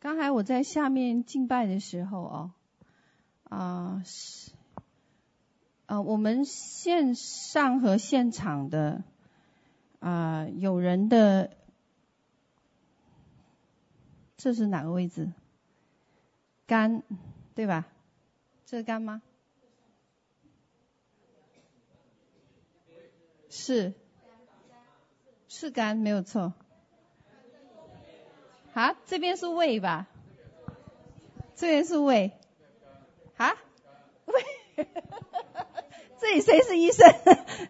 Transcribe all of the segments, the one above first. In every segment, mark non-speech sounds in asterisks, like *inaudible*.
刚才我在下面敬拜的时候哦，啊是，呃，我们线上和现场的啊，有人的，这是哪个位置？肝，对吧？这是肝吗？是，是肝，没有错。啊，这边是胃吧？这边是胃。啊？胃？这里谁是医生？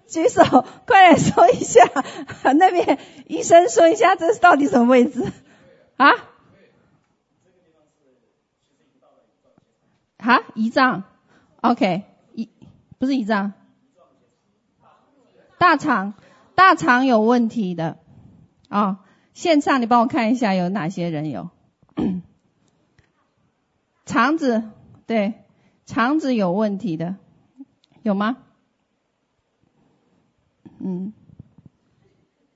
举手，快点说一下。那边医生说一下，这是到底什么位置？啊？啊？胰脏？OK，胰不是胰脏，大肠，大肠有问题的啊。线上，你帮我看一下有哪些人有 *clears throat* 肠子，对，肠子有问题的，有吗？嗯，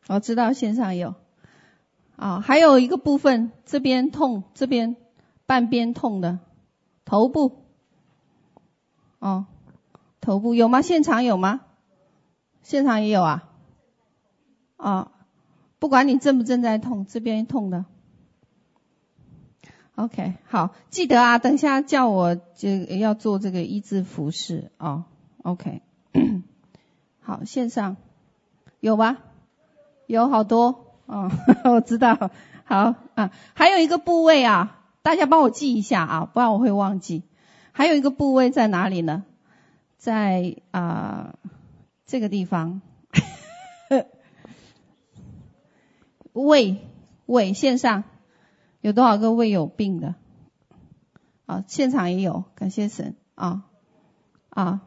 我知道线上有，啊，还有一个部分这边痛，这边半边痛的，头部，哦，头部有吗？现场有吗？现场也有啊，啊。不管你正不正在痛，这边痛的。OK，好，记得啊，等下叫我就要做这个医治服事哦。*coughs* OK，好，线上有吧？有好多，嗯，*laughs* 我知道。好啊，还有一个部位啊，大家帮我记一下啊，不然我会忘记。还有一个部位在哪里呢？在啊、呃、这个地方。胃，胃线上有多少个胃有病的？啊，现场也有，感谢神啊啊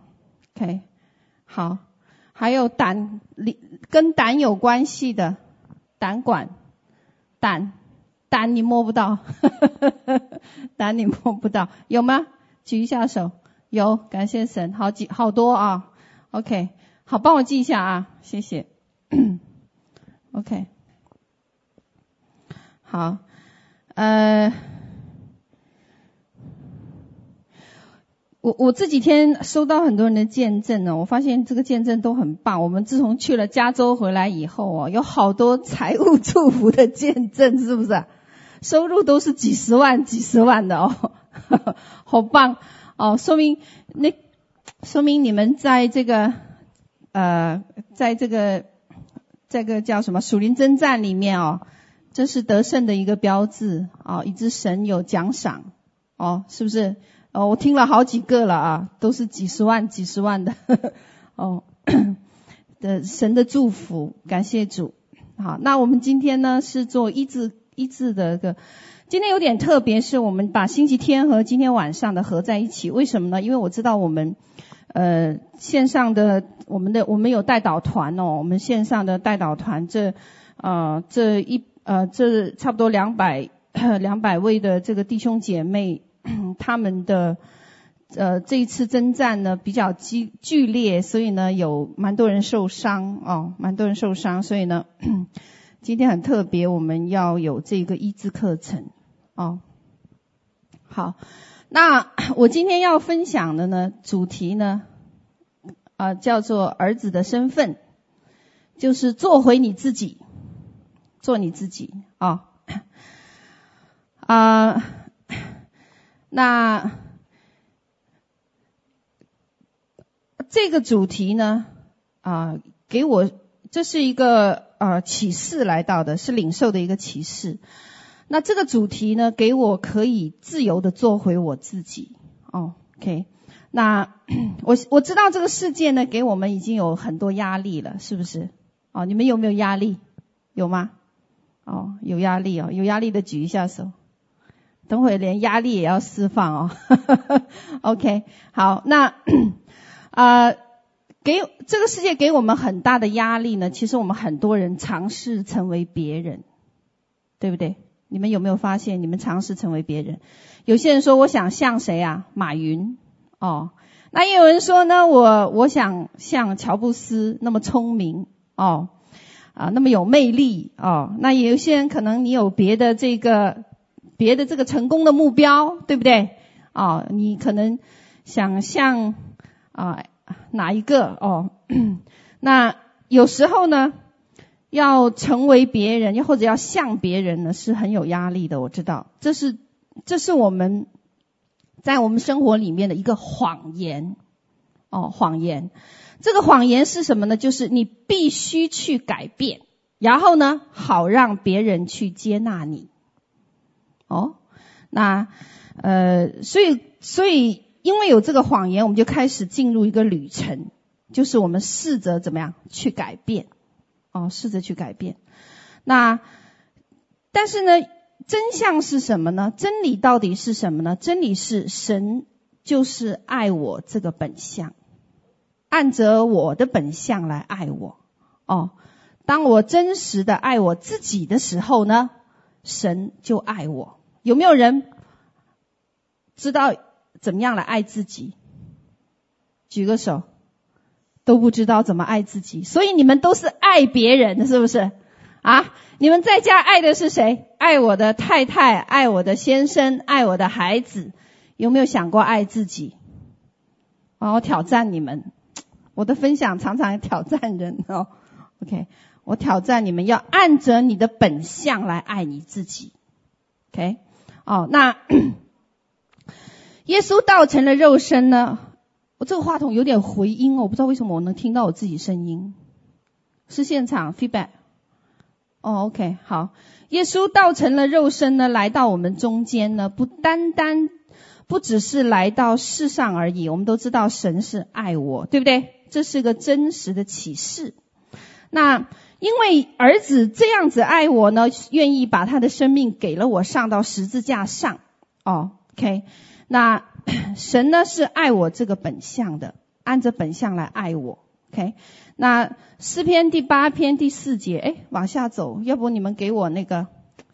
，OK，好，还有胆里跟胆有关系的胆管，胆胆你摸不到，呵呵呵胆你摸不到，有吗？举一下手，有，感谢神，好几好多啊，OK，好，帮我记一下啊，谢谢，*coughs* OK。好，呃，我我这几天收到很多人的见证呢，我发现这个见证都很棒。我们自从去了加州回来以后哦，有好多财务祝福的见证，是不是？收入都是几十万、几十万的哦，*laughs* 好棒哦！说明那说明你们在这个呃，在这个这个叫什么属灵征战里面哦。这是得胜的一个标志啊！以致神有奖赏哦，是不是？哦，我听了好几个了啊，都是几十万、几十万的呵呵 *laughs* 哦 *coughs* 的神的祝福，感谢主。好，那我们今天呢是做医治医治的一个，今天有点特别，是我们把星期天和今天晚上的合在一起。为什么呢？因为我知道我们呃线上的我们的我们有代导团哦，我们线上的代导团这啊、呃、这一。呃，这差不多两百 *clears throat* 两百位的这个弟兄姐妹，*clears throat* 他们的呃这一次征战呢比较激剧烈，所以呢有蛮多人受伤哦，蛮多人受伤，所以呢 *clears throat* 今天很特别，我们要有这个医治课程哦。好，那我今天要分享的呢主题呢啊、呃、叫做儿子的身份，就是做回你自己。做你自己啊啊、那这个主题呢啊、给我这是一个呃启示来到的，是领受的一个启示。那这个主题呢，给我可以自由的做回我自己。哦，OK。那 *clears throat* 我我知道这个世界呢，给我们已经有很多压力了，是不是？哦，你们有没有压力？有吗？哦，有压力哦，有压力的举一下手。等会连压力也要释放哦。*laughs* OK，好，那啊、*clears throat* 呃，给这个世界给我们很大的压力呢。其实我们很多人尝试成为别人，对不对？你们有没有发现，你们尝试成为别人？有些人说，我想像谁啊？马云哦。那也有人说呢，我我想像乔布斯那么聪明哦。啊，那么有魅力哦。那有些人可能你有别的这个别的这个成功的目标，对不对？哦，你可能想像啊哪一个哦？*clears throat* 那有时候呢，要成为别人，又或者要像别人呢，是很有压力的。我知道，这是这是我们在我们生活里面的一个谎言哦，谎言。这个谎言是什么呢？就是你必须去改变，然后呢，好让别人去接纳你。哦，那呃，所以所以因为有这个谎言，我们就开始进入一个旅程，就是我们试着怎么样去改变，哦，试着去改变。那但是呢，真相是什么呢？真理到底是什么呢？真理是神就是爱我这个本相，按着我的本相来爱我。哦，当我真实的爱我自己的时候呢，神就爱我。有没有人知道怎么样来爱自己？举个手，都不知道怎么爱自己，所以你们都是爱别人，是不是？啊，你们在家爱的是谁？爱我的太太，爱我的先生，爱我的孩子，有没有想过爱自己？我挑战你们，我的分享常常挑战人哦。OK，我挑战你们要按着你的本相来爱你自己。OK。哦，那 *clears throat* 耶稣道成了肉身呢？我这个话筒有点回音哦，我不知道为什么我能听到我自己声音。是现场 feedback？哦，OK，好。耶稣道成了肉身呢，来到我们中间呢，不单单不只是来到世上而已。我们都知道神是爱我，对不对？这是个真实的启示。那。因为儿子这样子爱我呢，愿意把他的生命给了我，上到十字架上。哦，OK，那神呢是爱我这个本相的，按着本相来爱我。OK，那诗篇第八篇第四节，哎，往下走，要不你们给我那个，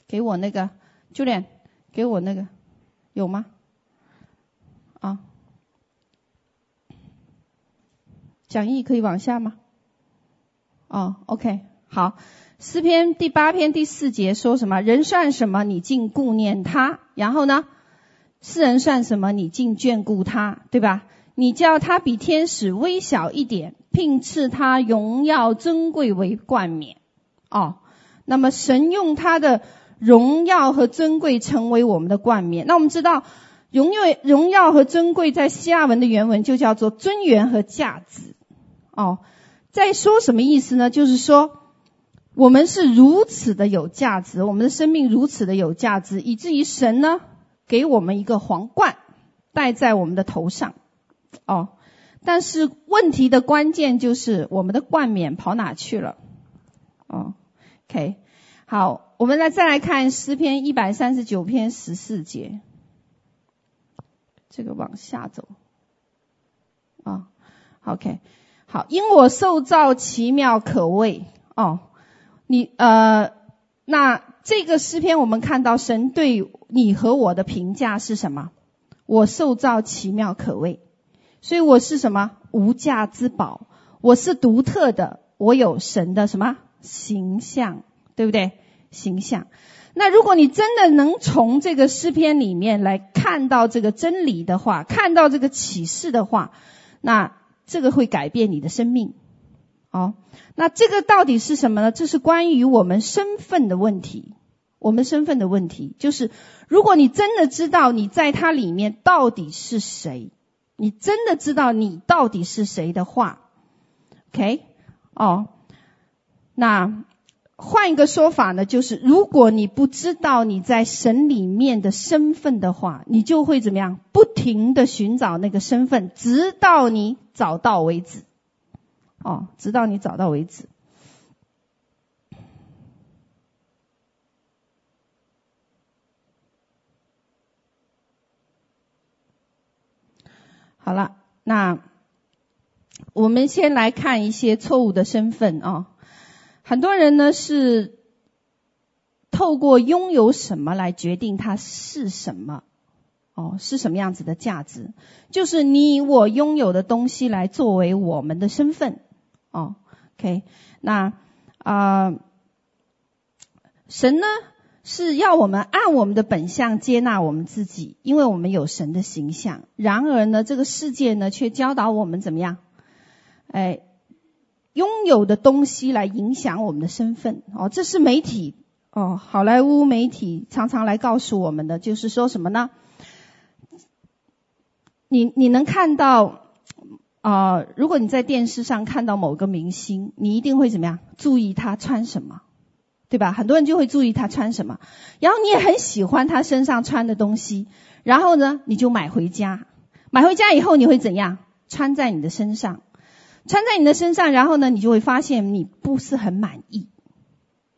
给我那个教练给我那个，有吗？啊，讲义可以往下吗？哦，OK。好，诗篇第八篇第四节说什么？人算什么？你竟顾念他？然后呢？世人算什么？你竟眷顾他？对吧？你叫他比天使微小一点，并赐他荣耀尊贵为冠冕。哦，那么神用他的荣耀和尊贵成为我们的冠冕。那我们知道，荣耀、荣耀和尊贵在希腊文的原文就叫做尊严和价值。哦，在说什么意思呢？就是说。我们是如此的有价值，我们的生命如此的有价值，以至于神呢，给我们一个皇冠戴在我们的头上。哦，但是问题的关键就是我们的冠冕跑哪去了？哦，OK，好，我们来再来看诗篇一百三十九篇十四节，这个往下走。啊，，OK，好，因我受造奇妙可畏。哦。你呃，那这个诗篇我们看到神对你和我的评价是什么？我受造奇妙可畏，所以我是什么？无价之宝，我是独特的，我有神的什么形象，对不对？形象。那如果你真的能从这个诗篇里面来看到这个真理的话，看到这个启示的话，那这个会改变你的生命。哦，那这个到底是什么呢？这是关于我们身份的问题。我们身份的问题就是，如果你真的知道你在它里面到底是谁，你真的知道你到底是谁的话，OK？哦，那换一个说法呢，就是如果你不知道你在神里面的身份的话，你就会怎么样？不停的寻找那个身份，直到你找到为止。哦，直到你找到为止。好了，那我们先来看一些错误的身份啊、很多人呢是透过拥有什么来决定它是什么。哦，是什么样子的价值？就是你我拥有的东西来作为我们的身份。哦，OK，那啊、神呢是要我们按我们的本相接纳我们自己，因为我们有神的形象。然而呢，这个世界呢，却教导我们怎么样？哎，拥有的东西来影响我们的身份。哦，这是媒体哦，好莱坞媒体常常来告诉我们的，就是说什么呢？你你能看到啊、如果你在电视上看到某个明星，你一定会怎么样？注意他穿什么。对吧？很多人就会注意他穿什么，然后你也很喜欢他身上穿的东西，然后呢，你就买回家。买回家以后，你会怎样？穿在你的身上，穿在你的身上，然后呢，你就会发现你不是很满意，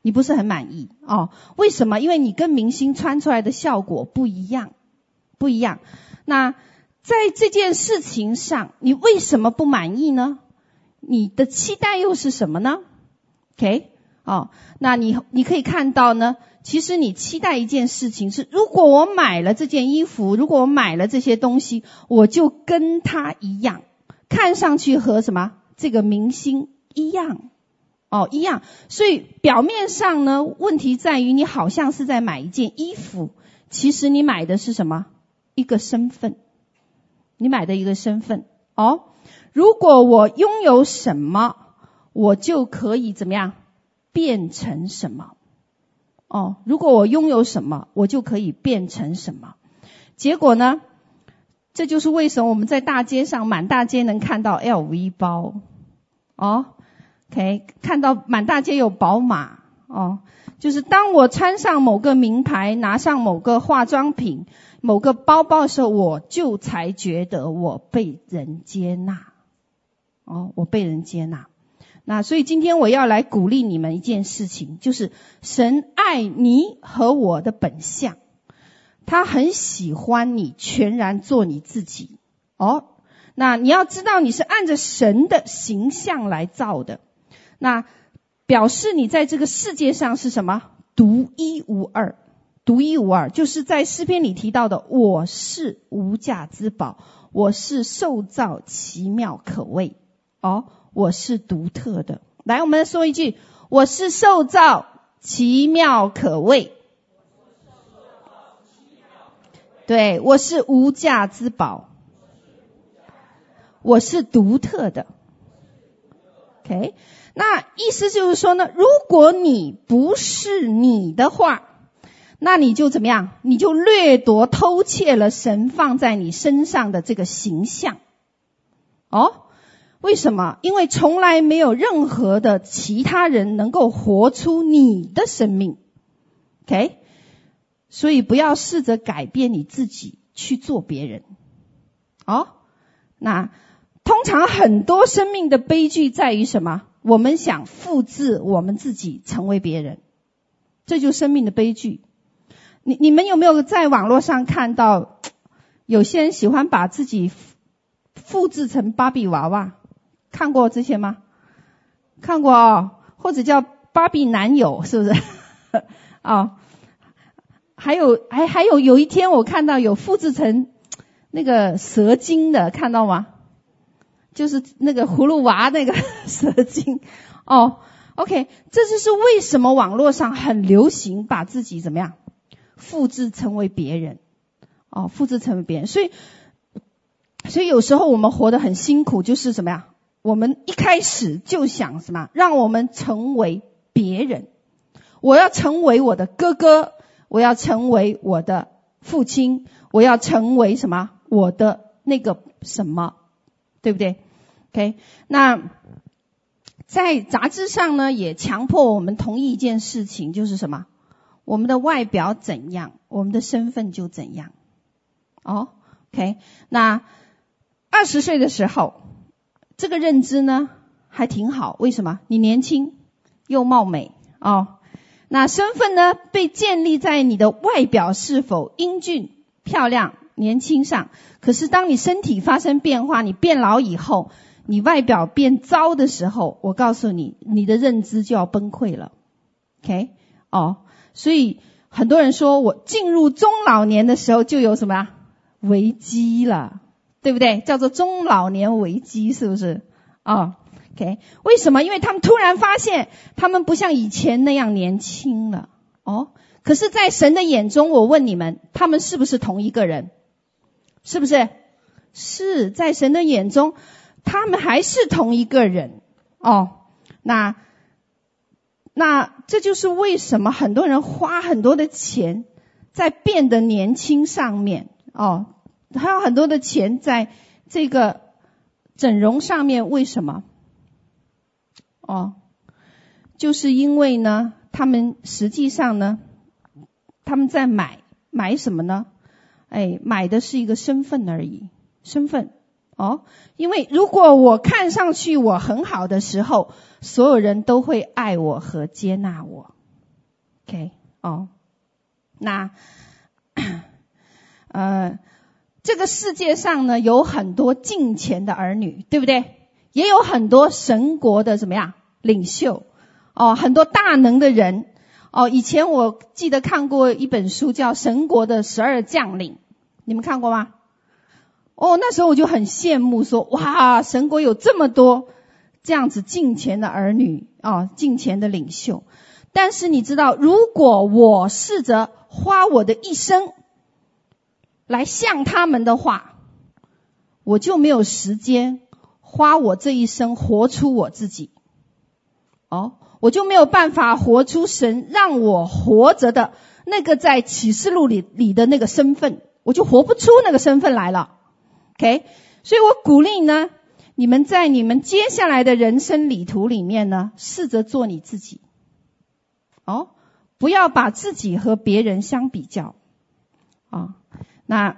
你不是很满意哦。为什么？因为你跟明星穿出来的效果不一样，不一样。那在这件事情上，你为什么不满意呢？你的期待又是什么呢？OK。哦，那你你可以看到呢，其实你期待一件事情是，如果我买了这件衣服，如果我买了这些东西，我就跟他一样，看上去和什么这个明星一样，哦，一样。所以表面上呢，问题在于你好像是在买一件衣服，其实你买的是什么？一个身份，你买的一个身份。哦，如果我拥有什么，我就可以怎么样？变成什么？哦，如果我拥有什么，我就可以变成什么。结果呢？这就是为什么我们在大街上满大街能看到 LV 包。哦，OK，看到满大街有宝马。哦，就是当我穿上某个名牌，拿上某个化妆品、某个包包的时候，我就才觉得我被人接纳。哦，我被人接纳。那所以今天我要来鼓励你们一件事情，就是神爱你和我的本相，他很喜欢你全然做你自己。哦，那你要知道你是按着神的形象来造的，那表示你在这个世界上是什么？独一无二，独一无二，就是在诗篇里提到的，我是无价之宝，我是受造奇妙可畏。哦。我是独特的，来，我们说一句：我是受造奇妙可畏。对，我是无价之宝，我是独特的。OK，那意思就是说呢，如果你不是你的话，那你就怎么样？你就掠夺、偷窃了神放在你身上的这个形象。哦。为什么？因为从来没有任何的其他人能够活出你的生命，OK？所以不要试着改变你自己去做别人。哦，那通常很多生命的悲剧在于什么？我们想复制我们自己成为别人，这就生命的悲剧。你你们有没有在网络上看到有些人喜欢把自己复制成芭比娃娃？看过这些吗？看过哦，或者叫芭比男友，是不是？啊、*laughs* 哦，还有还还有有一天我看到有复制成那个蛇精的，看到吗？就是那个葫芦娃那个 *laughs* 蛇精。哦，OK，这就是为什么网络上很流行把自己怎么样复制成为别人？哦，复制成为别人，所以所以有时候我们活得很辛苦，就是什么呀？我们一开始就想什么？让我们成为别人。我要成为我的哥哥，我要成为我的父亲，我要成为什么？我的那个什么，对不对？OK，那在杂志上呢，也强迫我们同意一件事情，就是什么？我们的外表怎样，我们的身份就怎样。哦，OK，那二十岁的时候。这个认知呢还挺好，为什么？你年轻又貌美哦。那身份呢被建立在你的外表是否英俊、漂亮、年轻上。可是当你身体发生变化，你变老以后，你外表变糟的时候，我告诉你，你的认知就要崩溃了。OK，哦，所以很多人说我进入中老年的时候就有什么危机了。对不对？叫做中老年危机，是不是？啊、OK，为什么？因为他们突然发现，他们不像以前那样年轻了。哦，可是，在神的眼中，我问你们，他们是不是同一个人？是不是？是在神的眼中，他们还是同一个人哦。那那这就是为什么很多人花很多的钱在变得年轻上面哦，还有很多的钱在这个整容上面，为什么？哦，就是因为呢，他们实际上呢，他们在买买什么呢？哎，买的是一个身份而已，身份。哦，因为如果我看上去我很好的时候，所有人都会爱我和接纳我。OK，哦，那，呃，这个世界上呢，有很多敬钱的儿女，对不对？也有很多神国的怎么样领袖？哦，很多大能的人。哦，以前我记得看过一本书，叫《神国的十二将领》，你们看过吗？哦，那时候我就很羡慕说，哇，神国有这么多这样子敬虔的儿女啊，敬虔的领袖。但是你知道，如果我试着花我的一生来像他们的话，我就没有时间花我这一生活出我自己。哦，我就没有办法活出神让我活着的那个在启示录里里的那个身份，我就活不出那个身份来了。OK，所以我鼓励呢，你们在你们接下来的人生旅途里面呢，试着做你自己。哦，不要把自己和别人相比较。啊、那，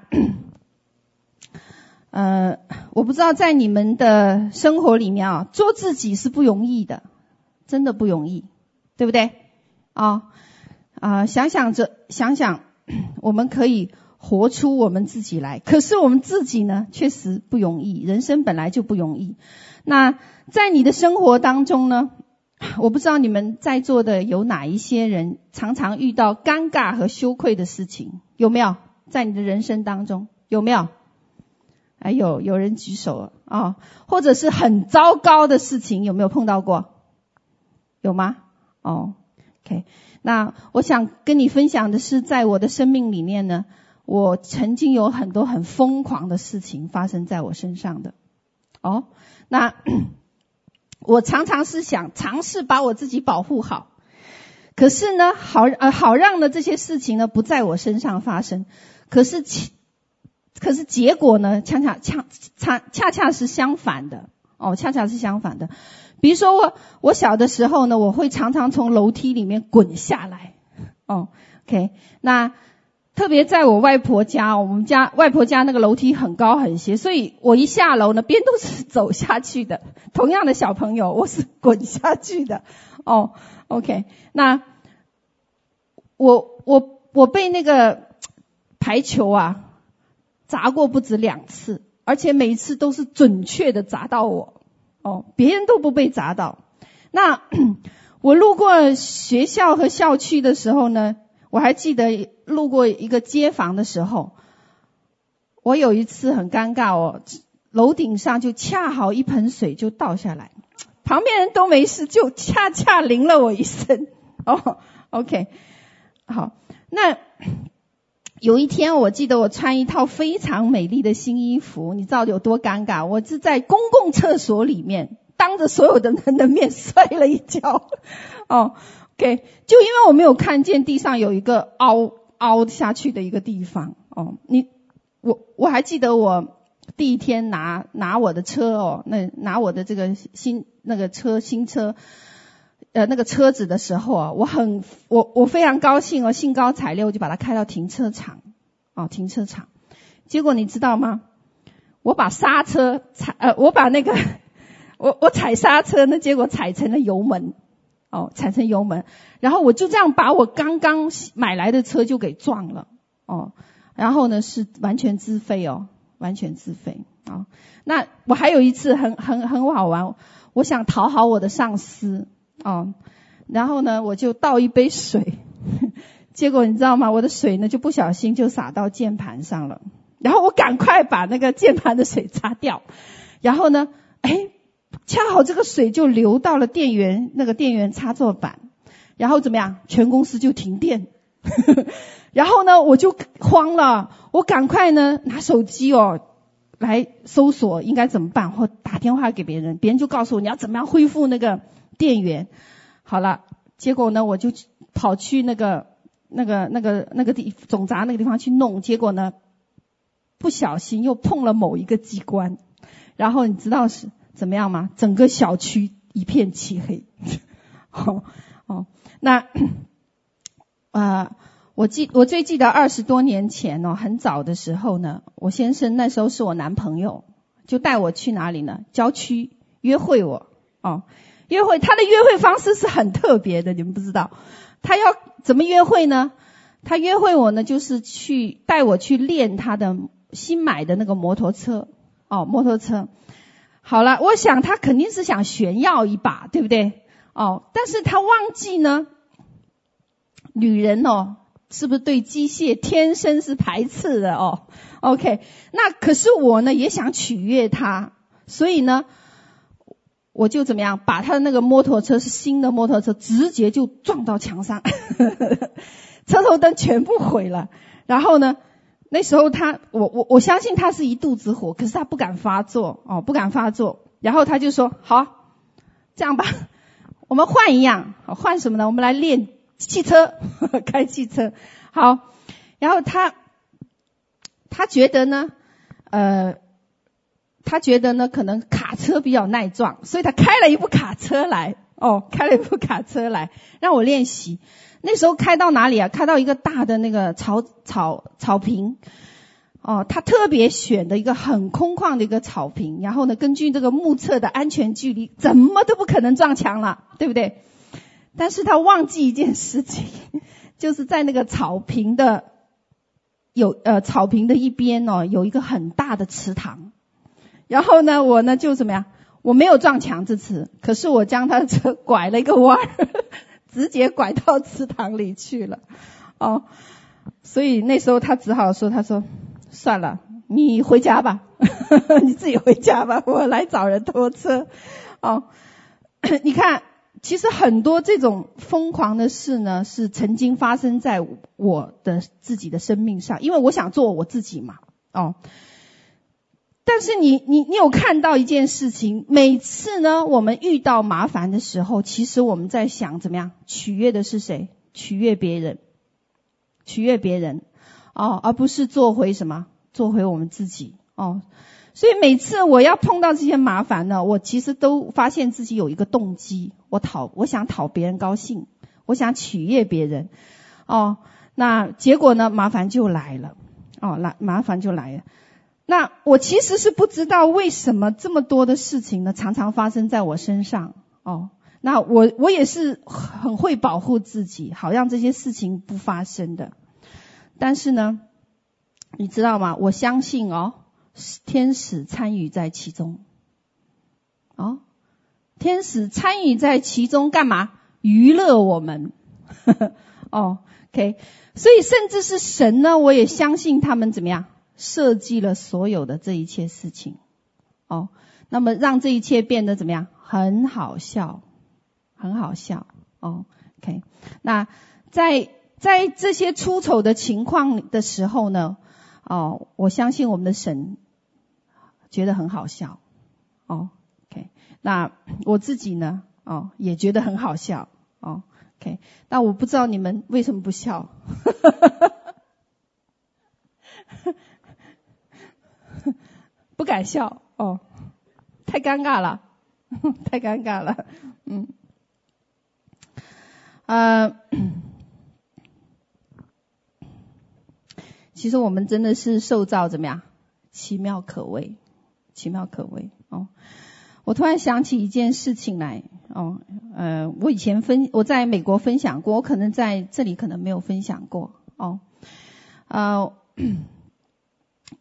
呃，我不知道在你们的生活里面啊，做自己是不容易的，真的不容易，对不对？啊、啊、想想着，想想，*clears throat* 我们可以。活出我们自己来，可是我们自己呢，确实不容易。人生本来就不容易。那在你的生活当中呢，*clears throat* 我不知道你们在座的有哪一些人常常遇到尴尬和羞愧的事情，有没有？在你的人生当中有没有？还有有人举手啊、或者是很糟糕的事情，有没有碰到过？有吗？哦，OK。那我想跟你分享的是，在我的生命里面呢。我曾经有很多很疯狂的事情发生在我身上的，哦，那 *clears throat* 我常常是想尝试把我自己保护好，可是呢，好呃好让的这些事情呢不在我身上发生，可是可是结果呢恰恰恰恰恰恰是相反的，哦，恰恰是相反的，比如说我我小的时候呢，我会常常从楼梯里面滚下来，哦，OK，那。特别在我外婆家，我们家外婆家那个楼梯很高很斜，所以我一下楼呢，别人都是走下去的。同样的小朋友，我是滚下去的。哦，OK，那我我我被那个排球啊砸过不止两次，而且每次都是准确的砸到我。哦，别人都不被砸到。那 *clears throat* 我路过学校和校区的时候呢，我还记得路过一个街坊的时候，我有一次很尴尬哦，楼顶上就恰好一盆水就倒下来，旁边人都没事，就恰恰淋了我一身。哦，OK，好，那有一天我记得我穿一套非常美丽的新衣服，你知道有多尴尬？我是在公共厕所里面，当着所有的人的面摔了一跤。*laughs* 哦。OK，就因为我没有看见地上有一个凹凹下去的一个地方哦，你我我还记得我第一天拿拿我的车哦，那拿我的这个新那个车新车，呃那个车子的时候啊，我很我我非常高兴哦，兴高采烈，我就把它开到停车场哦，停车场，结果你知道吗？我把刹车踩呃，我把那个 *laughs* 我我踩刹车呢，结果踩成了油门。哦，踩成油门，然后我就这样把我刚刚买来的车就给撞了，哦，然后呢是完全自费哦，完全自费啊、哦。那我还有一次很很很好玩，我想讨好我的上司哦，然后呢我就倒一杯水，*laughs* 结果你知道吗？我的水呢就不小心就洒到键盘上了，然后我赶快把那个键盘的水擦掉，然后呢，哎。恰好这个水就流到了电源那个电源插座板，然后怎么样？全公司就停电，*laughs* 然后呢，我就慌了，我赶快呢拿手机哦来搜索应该怎么办，或打电话给别人，别人就告诉我你要怎么样恢复那个电源。好了，结果呢，我就跑去那个那个那个那个地总闸那个地方去弄，结果呢，不小心又碰了某一个机关，然后你知道是怎么样吗？整个小区一片漆黑。*laughs* 哦哦，那。啊、*clears throat* 我记我最记得二十多年前哦，很早的时候呢，我先生那时候是我男朋友，就带我去哪里呢？郊区约会我哦，约会他的约会方式是很特别的，你们不知道，他要怎么约会呢？他约会我呢，就是去带我去练他的新买的那个摩托车哦，摩托车。好了，我想他肯定是想炫耀一把，对不对？哦，但是他忘记呢。女人哦，是不是对机械天生是排斥的哦？OK，那可是我呢也想取悦他，所以呢，我就怎么样，把他的那个摩托车是新的摩托车，直接就撞到墙上，*laughs* 车头灯全部毁了。然后呢，那时候他，我我我相信他是一肚子火，可是他不敢发作哦，不敢发作。然后他就说：“好，这样吧，我们换一样，换什么呢？我们来练。”汽车，*laughs* 开汽车，好，然后他，他觉得呢，呃，他觉得呢，可能卡车比较耐撞，所以他开了一部卡车来，哦，开了一部卡车来 *laughs* 让我练习。那时候开到哪里啊？开到一个大的那个草草草坪，哦，他特别选的一个很空旷的一个草坪，然后呢，根据这个目测的安全距离，怎么都不可能撞墙了，对不对？但是他忘记一件事情，*laughs* 就是在那个草坪的有呃草坪的一边哦，有一个很大的池塘。然后呢，我呢就怎么样？我没有撞墙这次，可是我将他车拐了一个弯儿，*laughs* 直接拐到池塘里去了。哦，所以那时候他只好说：“他说算了，你回家吧，*laughs* 你自己回家吧，我来找人拖车。”哦，*coughs* 你看。其实很多这种疯狂的事呢，是曾经发生在我的自己的生命上，因为我想做我自己嘛，哦。但是你你你有看到一件事情，每次呢，我们遇到麻烦的时候，其实我们在想怎么样取悦的是谁？取悦别人，取悦别人，哦，而不是做回什么？做回我们自己，哦。所以每次我要碰到这些麻烦呢，我其实都发现自己有一个动机，我讨，我想讨别人高兴，我想取悦别人，哦，那结果呢，麻烦就来了，哦，来麻烦就来了。那我其实是不知道为什么这么多的事情呢，常常发生在我身上，哦，那我我也是很会保护自己，好让这些事情不发生的。但是呢，你知道吗？我相信哦。天使参与在其中，哦，天使参与在其中干嘛？娱乐我们，*laughs* 哦，OK，所以甚至是神呢，我也相信他们怎么样设计了所有的这一切事情，哦，那么让这一切变得怎么样？很好笑，很好笑，哦，OK，那在在这些出丑的情况的时候呢，哦，我相信我们的神。觉得很好笑，哦，OK，那我自己呢，哦，也觉得很好笑，哦，OK，那我不知道你们为什么不笑，不敢笑，哦，太尴尬了，*laughs* 太尴尬了，嗯，呃，其实我们真的是受造怎么样？奇妙可畏。奇妙可畏。哦！我突然想起一件事情来。哦，呃，我以前分我在美国分享过，我可能在这里可能没有分享过。哦。呃，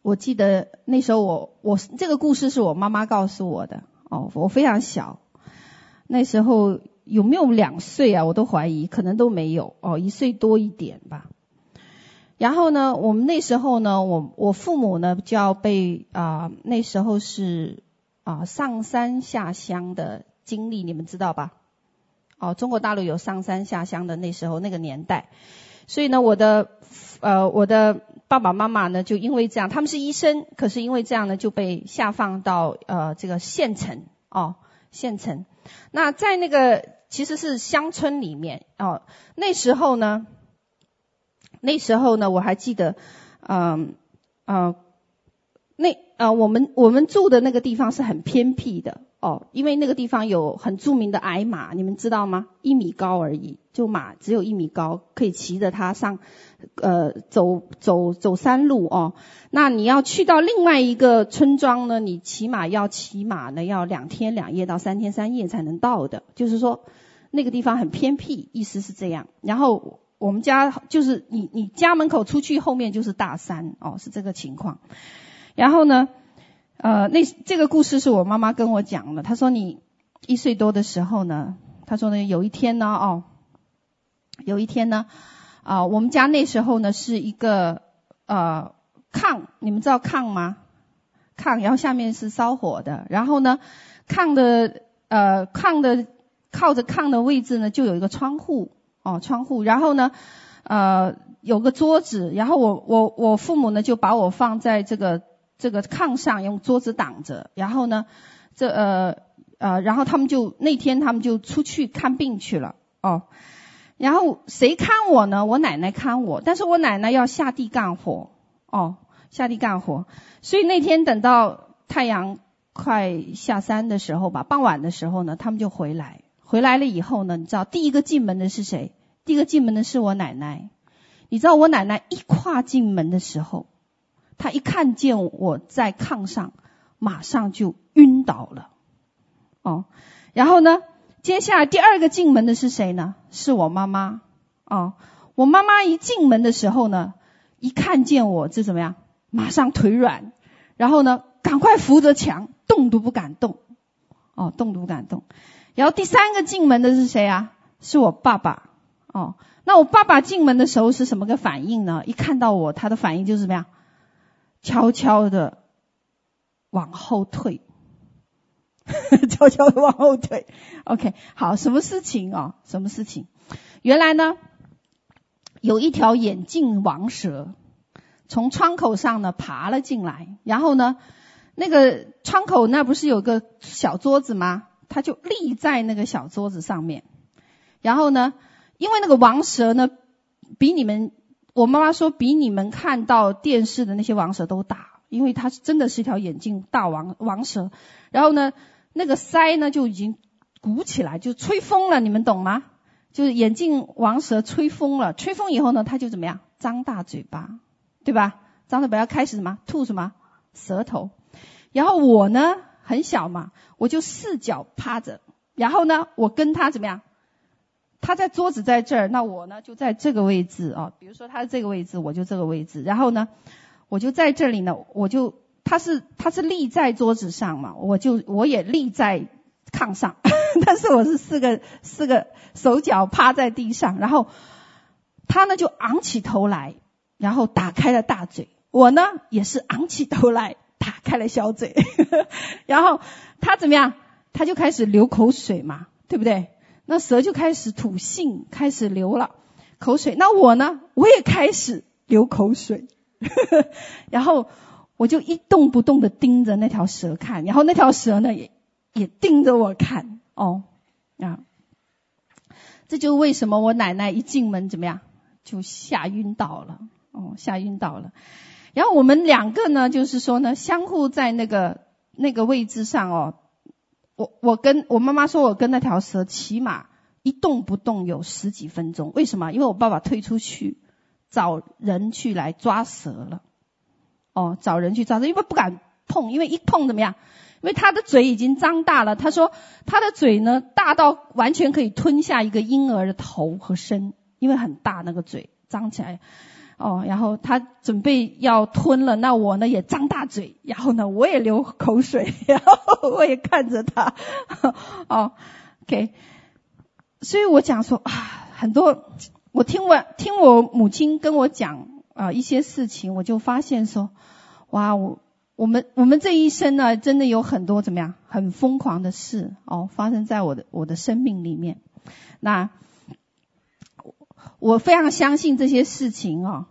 我记得那时候我我这个故事是我妈妈告诉我的哦，我非常小，那时候有没有两岁啊？我都怀疑，可能都没有哦，一岁多一点吧。然后呢，我们那时候呢，我我父母呢就要被啊、那时候是啊、上山下乡的经历，你们知道吧？哦，中国大陆有上山下乡的那时候那个年代，所以呢，我的呃我的爸爸妈妈呢，就因为这样，他们是医生，可是因为这样呢，就被下放到呃这个县城哦，县城。那在那个其实是乡村里面哦，那时候呢，那时候呢，我还记得，嗯呃，呃，那呃我们我们住的那个地方是很偏僻的。哦，因为那个地方有很著名的矮马，你们知道吗？一米高而已，就马只有一米高，可以骑着它上，呃，走走走山路哦。那你要去到另外一个村庄呢，你起码要骑马呢，要两天两夜到三天三夜才能到的。就是说，那个地方很偏僻，意思是这样。然后我们家就是你你家门口出去后面就是大山哦，是这个情况。然后呢？呃，那这个故事是我妈妈跟我讲的。她说你一岁多的时候呢，她说呢有一天呢，哦，有一天呢，啊、我们家那时候呢是一个呃炕，你们知道炕吗？炕，然后下面是烧火的，然后呢，炕的呃炕的靠着炕的位置呢就有一个窗户哦，窗户，然后呢，呃有个桌子，然后我我我父母呢就把我放在这个。这个炕上用桌子挡着，然后呢，这呃呃，然后他们就那天他们就出去看病去了哦。然后谁看我呢？我奶奶看我，但是我奶奶要下地干活哦，下地干活。所以那天等到太阳快下山的时候吧，傍晚的时候呢，他们就回来。回来了以后呢，你知道第一个进门的是谁？第一个进门的是我奶奶。你知道我奶奶一跨进门的时候。他一看见我在炕上，马上就晕倒了，哦，然后呢，接下来第二个进门的是谁呢？是我妈妈，哦，我妈妈一进门的时候呢，一看见我就怎么样？马上腿软，然后呢，赶快扶着墙，动都不敢动，哦，动都不敢动。然后第三个进门的是谁啊？是我爸爸，哦，那我爸爸进门的时候是什么个反应呢？一看到我，他的反应就是怎么样？悄悄的往后退，*laughs* 悄悄的往后退。OK，好，什么事情啊？什么事情？原来呢，有一条眼镜王蛇从窗口上呢爬了进来，然后呢，那个窗口那不是有个小桌子吗？它就立在那个小桌子上面。然后呢，因为那个王蛇呢，比你们。我妈妈说，比你们看到电视的那些王蛇都大，因为它真的是一条眼镜大王王蛇。然后呢，那个腮呢就已经鼓起来，就吹风了，你们懂吗？就是眼镜王蛇吹风了，吹风以后呢，它就怎么样？张大嘴巴，对吧？张嘴巴要开始什么？吐什么？舌头。然后我呢很小嘛，我就四脚趴着，然后呢，我跟它怎么样？他在桌子在这儿，那我呢就在这个位置啊。比如说他这个位置，我就这个位置。然后呢，我就在这里呢，我就他是他是立在桌子上嘛，我就我也立在炕上，*laughs* 但是我是四个四个手脚趴在地上。然后他呢就昂起头来，然后打开了大嘴。我呢也是昂起头来，打开了小嘴。*laughs* 然后他怎么样？他就开始流口水嘛，对不对？那蛇就开始吐信，开始流了口水。那我呢，我也开始流口水，*laughs* 然后我就一动不动地盯着那条蛇看，然后那条蛇呢也也盯着我看。哦，啊，这就为什么我奶奶一进门怎么样就吓晕倒了。哦，吓晕倒了。然后我们两个呢，就是说呢，相互在那个那个位置上哦。我我跟我妈妈说，我跟那条蛇起码一动不动有十几分钟。为什么？因为我爸爸退出去找人去来抓蛇了。哦，找人去抓蛇，因为不敢碰，因为一碰怎么样？因为他的嘴已经张大了。他说他的嘴呢大到完全可以吞下一个婴儿的头和身，因为很大那个嘴张起来。哦，然后他准备要吞了，那我呢也张大嘴，然后呢我也流口水，*laughs* 然后我也看着他，*laughs* 哦，OK，所以我讲说啊，很多我听我听我母亲跟我讲啊一些事情，我就发现说，哇，我我们我们这一生呢，真的有很多怎么样很疯狂的事哦，发生在我的我的生命里面，那。我非常相信这些事情哦，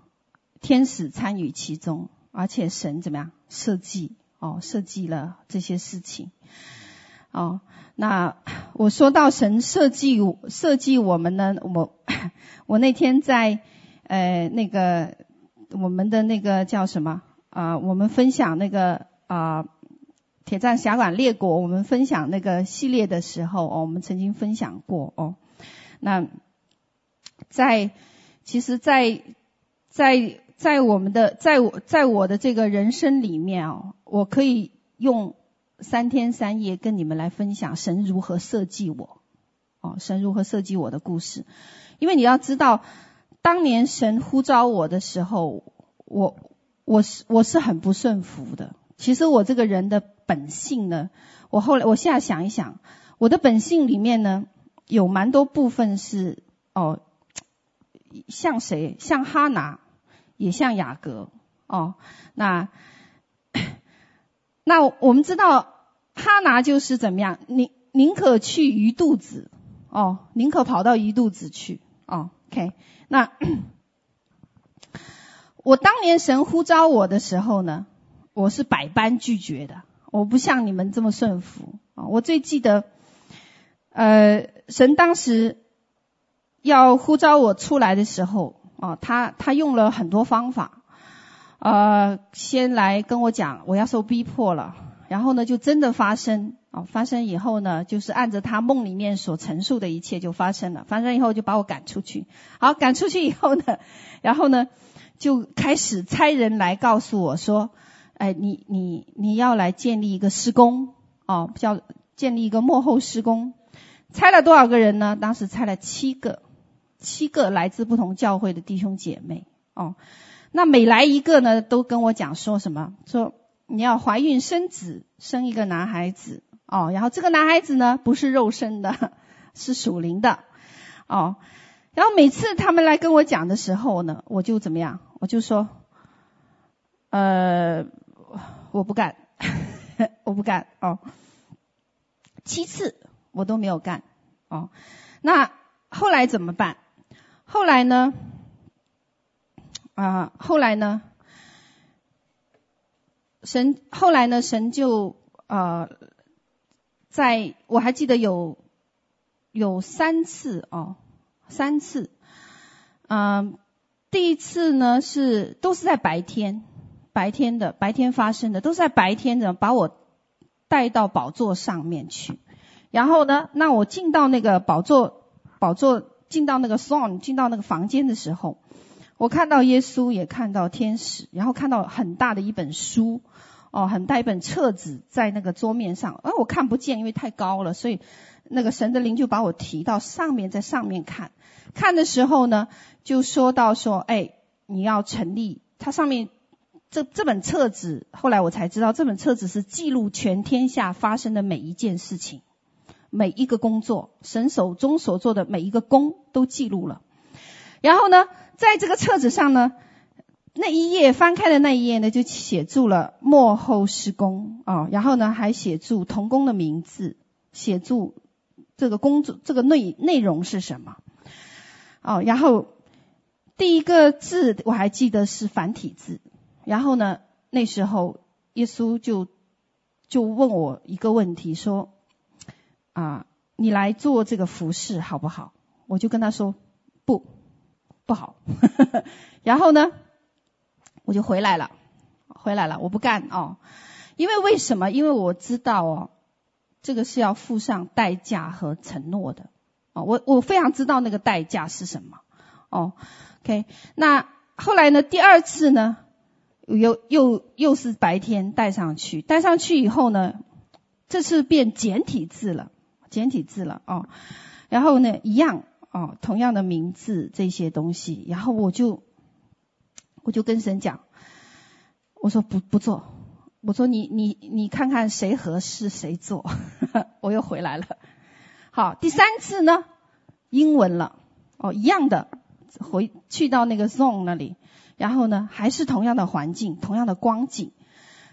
天使参与其中，而且神怎么样设计哦，设计了这些事情哦。那我说到神设计设计我们呢，我 *coughs* 我那天在呃那个我们的那个叫什么啊、我们分享那个啊。铁杖辖管列国，我们分享那个系列的时候，哦，我们曾经分享过哦。那在其实在，在在我们的在我在我的这个人生里面哦，我可以用三天三夜跟你们来分享神如何设计我，哦，神如何设计我的故事。因为你要知道，当年神呼召我的时候，我我是我是很不顺服的。其实我这个人的本性呢，我后来我现在想一想，我的本性里面呢，有蛮多部分是哦，像谁？像哈拿，也像雅各哦。那那我们知道哈拿就是怎么样？宁宁可去鱼肚子哦，宁可跑到鱼肚子去哦。OK，那我当年神呼召我的时候呢？我是百般拒绝的，我不像你们这么顺服啊！我最记得，呃，神当时要呼召我出来的时候啊，他他用了很多方法，呃，先来跟我讲我要受逼迫了，然后呢就真的发生啊，发生以后呢，就是按着他梦里面所陈述的一切就发生了，发生以后就把我赶出去，好，赶出去以后呢，*laughs* 然后呢就开始差人来告诉我说。哎，你你你要来建立一个施工哦，叫建立一个幕后施工，差了多少个人呢？当时差了七个，七个来自不同教会的弟兄姐妹哦。那每来一个呢，都跟我讲说什么？说你要怀孕生子，生一个男孩子哦。然后这个男孩子呢，不是肉身的，*laughs* 是属灵的哦。然后每次他们来跟我讲的时候呢，我就怎么样？我就说，呃。我不干，*laughs* 我不干哦。七次我都没有干哦。那后来怎么办？后来呢？啊，后来呢？神后来呢？神就呃，在我还记得有有三次哦，三次。嗯，第一次呢是都是在白天。白天的白天发生的都是在白天的，把我带到宝座上面去，然后呢，那我进到那个宝座宝座进到那个 throne 进到那个房间的时候，我看到耶稣，也看到天使，然后看到很大的一本书，哦，很大一本册子在那个桌面上，而我看不见，因为太高了，所以那个神的灵就把我提到上面，在上面看，看的时候呢，就说到说，哎，你要成立，它上面。这这本册子，后来我才知道，这本册子是记录全天下发生的每一件事情，每一个工作，神手中所做的每一个工都记录了。然后呢，在这个册子上呢，那一页翻开的那一页呢，就写住了幕后施工啊，然后呢，还写住同工的名字，写住这个工作这个内内容是什么。哦，然后第一个字我还记得是繁体字。然后呢，那时候耶稣就就问我一个问题，说：“啊，你来做这个服饰好不好？”我就跟他说：“不，不好。*laughs* ”然后呢，我就回来了，回来了，我不干哦。因为为什么？因为我知道哦，这个是要付上代价和承诺的哦。我我非常知道那个代价是什么哦。OK，那后来呢？第二次呢？又又又是白天带上去，带上去以后呢，这次变简体字了，简体字了哦。然后呢，一样哦，同样的名字这些东西，然后我就我就跟神讲，我说不不做，我说你你你看看谁合适谁做，*laughs* 我又回来了。好，第三次呢，英文了哦，一样的，回去到那个 zone 那里。然后呢，还是同样的环境，同样的光景，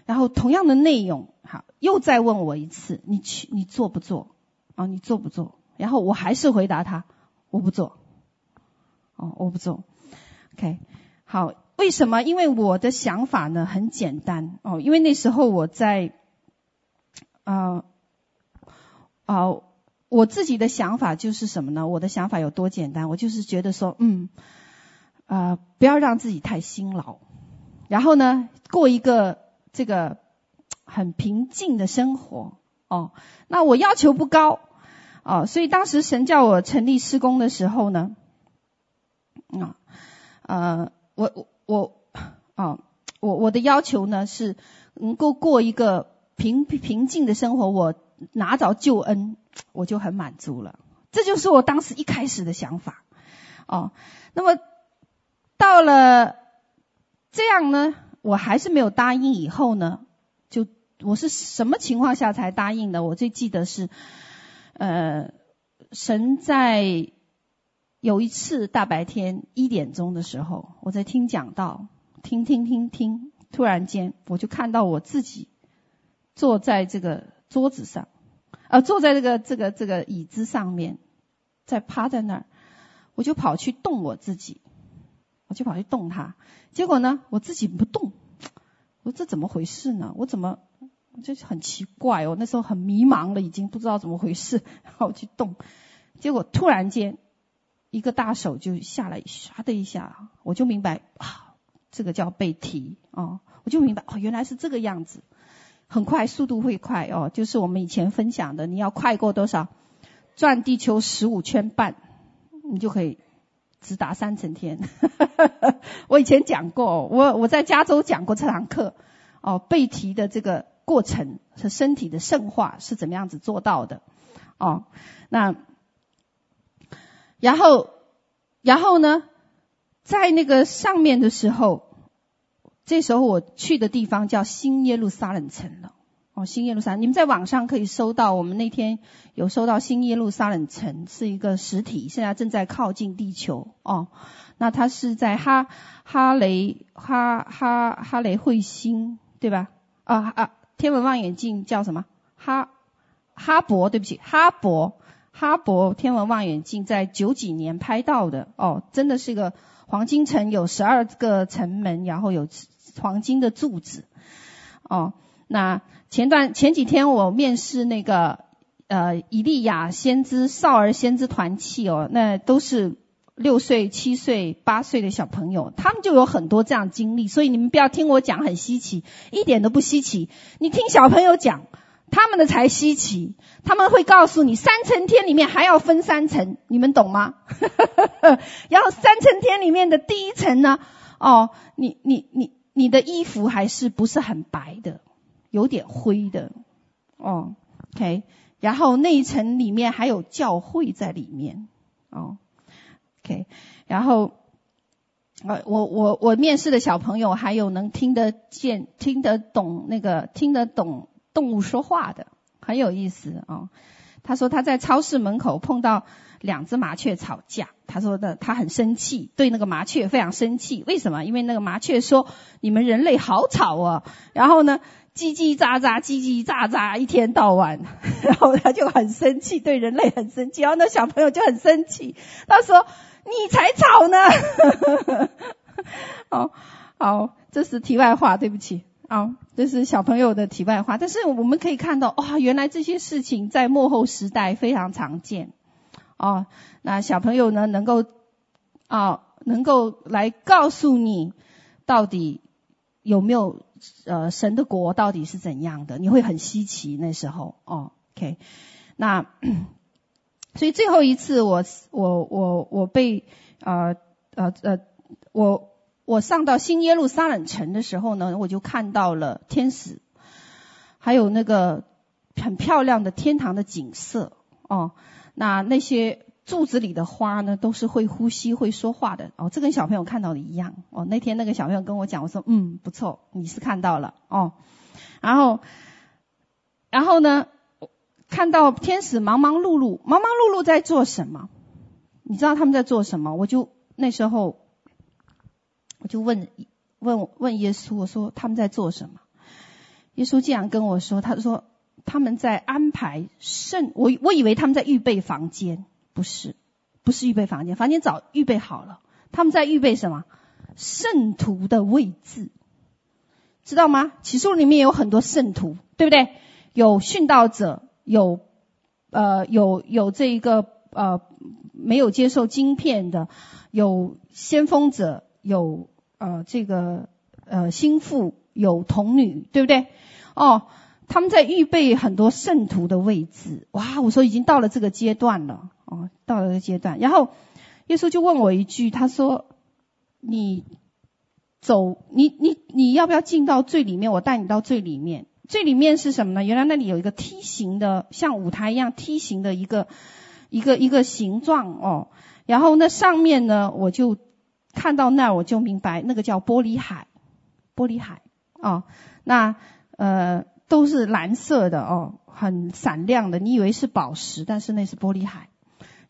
然后同样的内容，好，又再问我一次，你去，你做不做？啊，你做不做？然后我还是回答他，我不做。哦，我不做。OK，好，为什么？因为我的想法呢很简单哦，因为那时候我在，啊、呃，啊、我自己的想法就是什么呢？我的想法有多简单？我就是觉得说，嗯，啊、不要让自己太辛劳，然后呢，过一个这个很平静的生活哦。那我要求不高哦，所以当时神叫我成立施工的时候呢，啊。呃，我我我啊，我我的要求呢是能够过一个平平静的生活，我拿着救恩，我就很满足了。这就是我当时一开始的想法。哦，那么到了这样呢，我还是没有答应。以后呢，我是什么情况下才答应的？我最记得是，呃，神在。有一次大白天一点钟的时候，我在听讲道，听听听听，突然间我就看到我自己坐在这个桌子上，呃，坐在这个这个这个椅子上面，在趴在那儿，我就跑去动我自己，我就跑去动它，结果呢，我自己不动，我说这怎么回事呢？我怎么就是很奇怪哦？那时候很迷茫了，已经不知道怎么回事，*laughs* 然后去动，结果突然间。一个大手就下来，唰的一下，我就明白啊，这个叫被提哦，我就明白哦，原来是这个样子，很快，速度会快哦，就是我们以前分享的，你要快过多少？转地球十五圈半，你就可以直达三层天。*laughs* 我以前讲过，我我在加州讲过这堂课哦，背提的这个过程是身体的圣化是怎么样子做到的哦，那。然后，然后呢，在那个上面的时候，这时候我去的地方叫新耶路撒冷城了。哦，新耶路撒，你们在网上可以搜到，我们那天有搜到新耶路撒冷城是一个实体，现在正在靠近地球。哦，那它是在哈哈雷哈哈哈雷彗星，对吧？啊啊，天文望远镜叫什么？哈哈勃，对不起，哈勃。哈勃天文望远镜在九几年拍到的哦，真的是个黄金城，有十二个城门，然后有黄金的柱子哦。那前段前几天我面试那个呃以利亚先知少儿先知团契哦，那都是六岁、七岁、八岁的小朋友，他们就有很多这样经历，所以你们不要听我讲很稀奇，一点都不稀奇，你听小朋友讲。他们的才稀奇，他们会告诉你三层天里面还要分三层，你们懂吗？*laughs* 然后三层天里面的第一层呢，哦，你你你你的衣服还是不是很白的，有点灰的，哦，OK，然后那一层里面还有教会在里面，哦，OK，然后，呃，我我我面试的小朋友还有能听得见、听得懂那个听得懂。动物说话的很有意思哦。他说他在超市门口碰到两只麻雀吵架，他说的他很生气，对那个麻雀非常生气。为什么？因为那个麻雀说你们人类好吵哦，然后呢叽叽喳喳叽叽喳喳一天到晚，*laughs* 然后他就很生气，对人类很生气。然后那小朋友就很生气，他说你才吵呢。好 *laughs* 好，这是题外话，对不起。啊，这是小朋友的题外话，但是我们可以看到，哇，原来这些事情在幕后时代非常常见。哦，那小朋友呢，能够啊，能够来告诉你，到底有没有呃神的国到底是怎样的，你会很稀奇那时候。哦，OK，那所以最后一次我我我我被呃呃呃我。我上到新耶路撒冷城的时候呢，我就看到了天使，还有那个很漂亮的天堂的景色哦。那那些柱子里的花呢，都是会呼吸、会说话的哦。这跟小朋友看到的一样哦。那天那个小朋友跟我讲，我说嗯，不错，你是看到了哦。然后，然后呢，看到天使忙忙碌碌、忙忙碌碌在做什么？你知道他们在做什么？我就那时候。我就问问问耶稣，我说他们在做什么？耶稣竟然跟我说，他说他们在安排圣，我我以为他们在预备房间，不是，不是预备房间，房间早预备好了。他们在预备什么？圣徒的位置，知道吗？启示录里面有很多圣徒，对不对？有殉道者，有呃有有这一个呃没有接受晶片的，有先锋者，有呃这个呃心腹，有童女，对不对？哦，他们在预备很多圣徒的位置。哇，我说已经到了这个阶段了，哦，到了这个阶段。然后耶稣就问我一句，他说：“你。”走，你你你要不要进到最里面？我带你到最里面。最里面是什么呢？原来那里有一个梯形的，像舞台一样梯形的一个一个一个形状哦。然后那上面呢，我就看到那儿，我就明白那个叫玻璃海，玻璃海哦。那呃都是蓝色的哦，很闪亮的。你以为是宝石，但是那是玻璃海。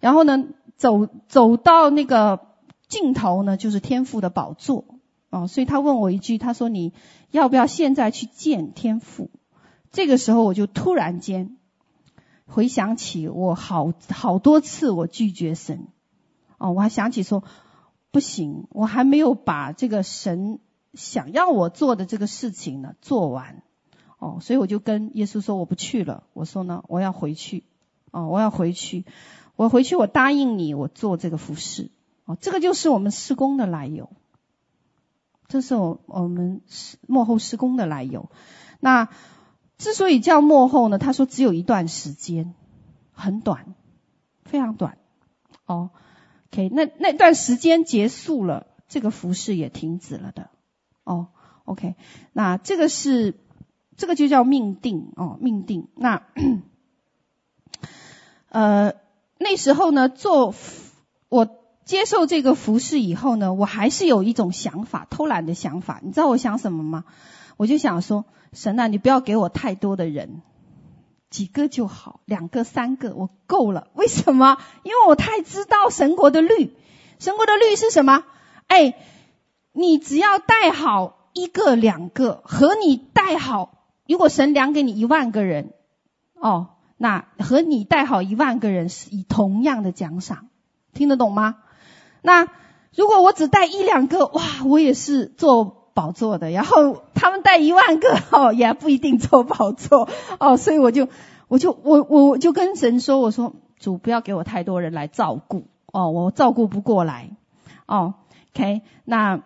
然后呢，走走到那个尽头呢，就是天父的宝座。哦，所以他问我一句，他说：“你要不要现在去见天父？”这个时候我就突然间回想起我好好多次我拒绝神。哦，我还想起说不行，我还没有把这个神想要我做的这个事情呢做完。哦，所以我就跟耶稣说我不去了。我说呢，我要回去。哦，我要回去，我回去，我答应你，我做这个服饰。哦，这个就是我们事工的来由。这是我我们幕后施工的来由。那之所以叫幕后呢？他说只有一段时间，很短，非常短。哦，OK，那那段时间结束了，这个服饰也停止了的。哦，OK，那这个是这个就叫命定哦，命定。那呃那时候呢，做我。接受这个服饰以后呢，我还是有一种想法，偷懒的想法。你知道我想什么吗？我就想说，神啊，你不要给我太多的人，几个就好，两个、三个，我够了。为什么？因为我太知道神国的律。神国的律是什么？哎，你只要带好一个、两个，和你带好，如果神量给你一万个人，哦，那和你带好一万个人是以同样的奖赏，听得懂吗？那如果我只带一两个，哇，我也是做宝座的。然后他们带一万个，哦，也不一定坐宝座，哦，所以我就，我就，我我就跟神说，我说主不要给我太多人来照顾，哦，我照顾不过来，哦，OK，那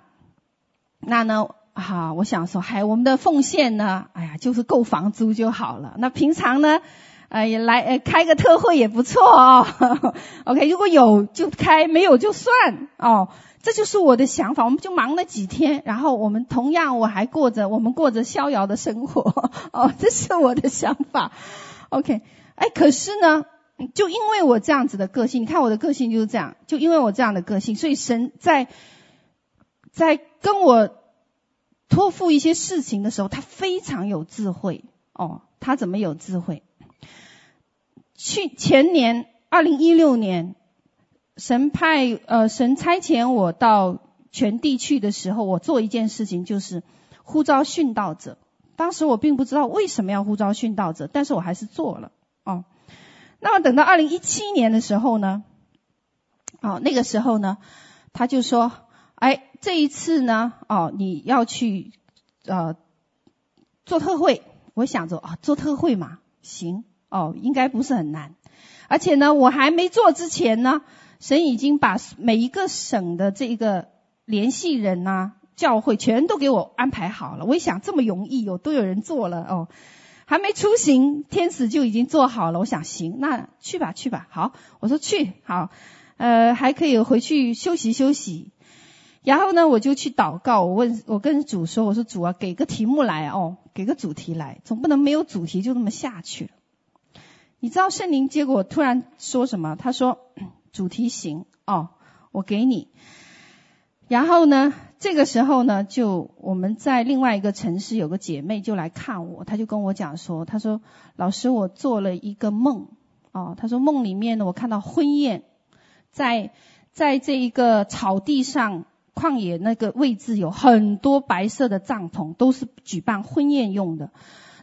那呢，好，我想说，嗨，我们的奉献呢，哎呀，就是够房租就好了。那平常呢？呃，也来呃，开个特会也不错哦。*laughs* OK，如果有就开，没有就算哦。这就是我的想法。我们就忙了几天，然后我们同样我还过着我们过着逍遥的生活 *laughs* 哦。这是我的想法。OK，哎，可是呢，就因为我这样子的个性，你看我的个性就是这样，就因为我这样的个性，所以神在在跟我托付一些事情的时候，他非常有智慧哦。他怎么有智慧？去前年二零一六年，神派呃神差遣我到全地去的时候，我做一件事情，就是呼召殉道者。当时我并不知道为什么要呼召殉道者，但是我还是做了哦。那么等到二零一七年的时候呢，哦那个时候呢，他就说，哎这一次呢，哦你要去呃做特会。我想着啊做特会嘛，行。哦，应该不是很难，而且呢，我还没做之前呢，神已经把每一个省的这个联系人呐、啊、教会全都给我安排好了。我一想这么容易，有都有人做了哦，还没出行，天使就已经做好了。我想行，那去吧去吧。好，我说去好，呃，还可以回去休息休息。然后呢，我就去祷告，我问我跟主说，我说主啊，给个题目来哦，给个主题来，总不能没有主题就这么下去了。你知道圣灵结果突然说什么？他说：“ *clears throat* 主题型哦，我给你。”然后呢，这个时候呢，就我们在另外一个城市有个姐妹就来看我，她就跟我讲说：“她说老师，我做了一个梦哦。她说梦里面呢，我看到婚宴，在在这一个草地上旷野那个位置有很多白色的帐篷，都是举办婚宴用的。”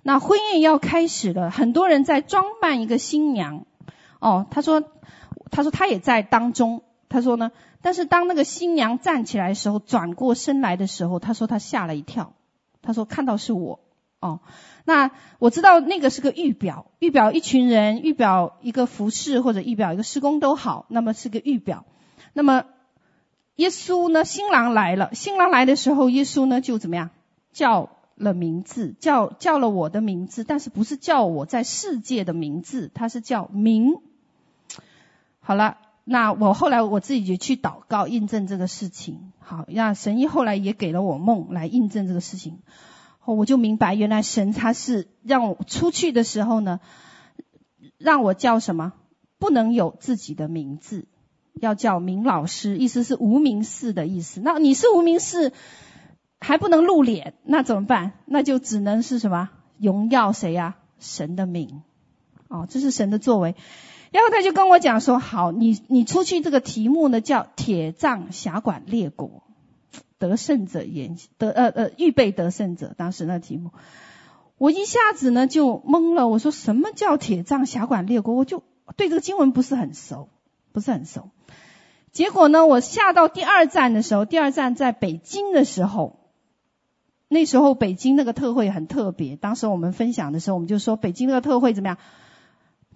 那婚宴要开始了，很多人在装扮一个新娘。哦，他说，他说他也在当中。他说呢，但是当那个新娘站起来的时候，转过身来的时候，他说他吓了一跳。他说看到是我哦，那我知道那个是个预表，预表一群人，预表一个服饰或者预表一个施工都好，那么是个预表。那么耶稣呢，新郎来了，新郎来的时候，耶稣呢就怎么样叫了名字，叫叫了我的名字，但是不是叫我在世界的名字，他是叫名。好了。那我后来我自己就去祷告印证这个事情，好，让神医后来也给了我梦来印证这个事情，我就明白原来神他是让我出去的时候呢，让我叫什么？不能有自己的名字，要叫明老师，意思是无名氏的意思。那你是无名氏，还不能露脸，那怎么办？那就只能是什么？荣耀谁呀？神的名，哦，这是神的作为。然后他就跟我讲说：“好，你你出去这个题目呢，叫铁杖辖管列国，得胜者言得呃呃预备得胜者。当时那题目，我一下子呢就懵了。我说什么叫铁杖辖管列国？我就对这个经文不是很熟，不是很熟。结果呢，我下到第二站的时候，第二站在北京的时候，那时候北京那个特会很特别。当时我们分享的时候，我们就说北京那个特会怎么样？”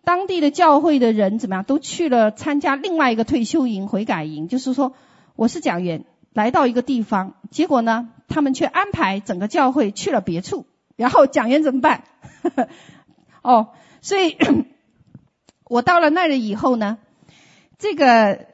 当地的教会的人怎么样？都去了参加另外一个退休营、悔改营。就是说，我是讲员，来到一个地方，结果呢，他们却安排整个教会去了别处。然后讲员怎么办？*laughs* 哦，所以 *coughs* 我到了那里以后呢，这个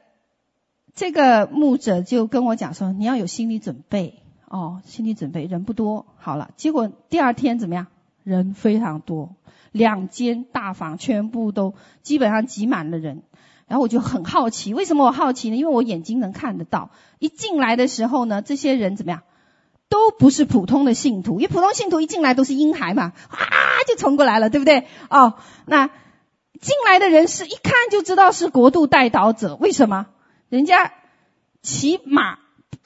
这个牧者就跟我讲说：“你要有心理准备哦，心理准备。人不多，好了。结果第二天怎么样？人非常多。”两间大房全部都基本上挤满了人，然后我就很好奇，为什么我好奇呢？因为我眼睛能看得到，一进来的时候呢，这些人怎么样，都不是普通的信徒，因为普通信徒一进来都是婴孩嘛，啊就冲过来了，对不对？哦，那进来的人是一看就知道是国度代祷者，为什么？人家骑马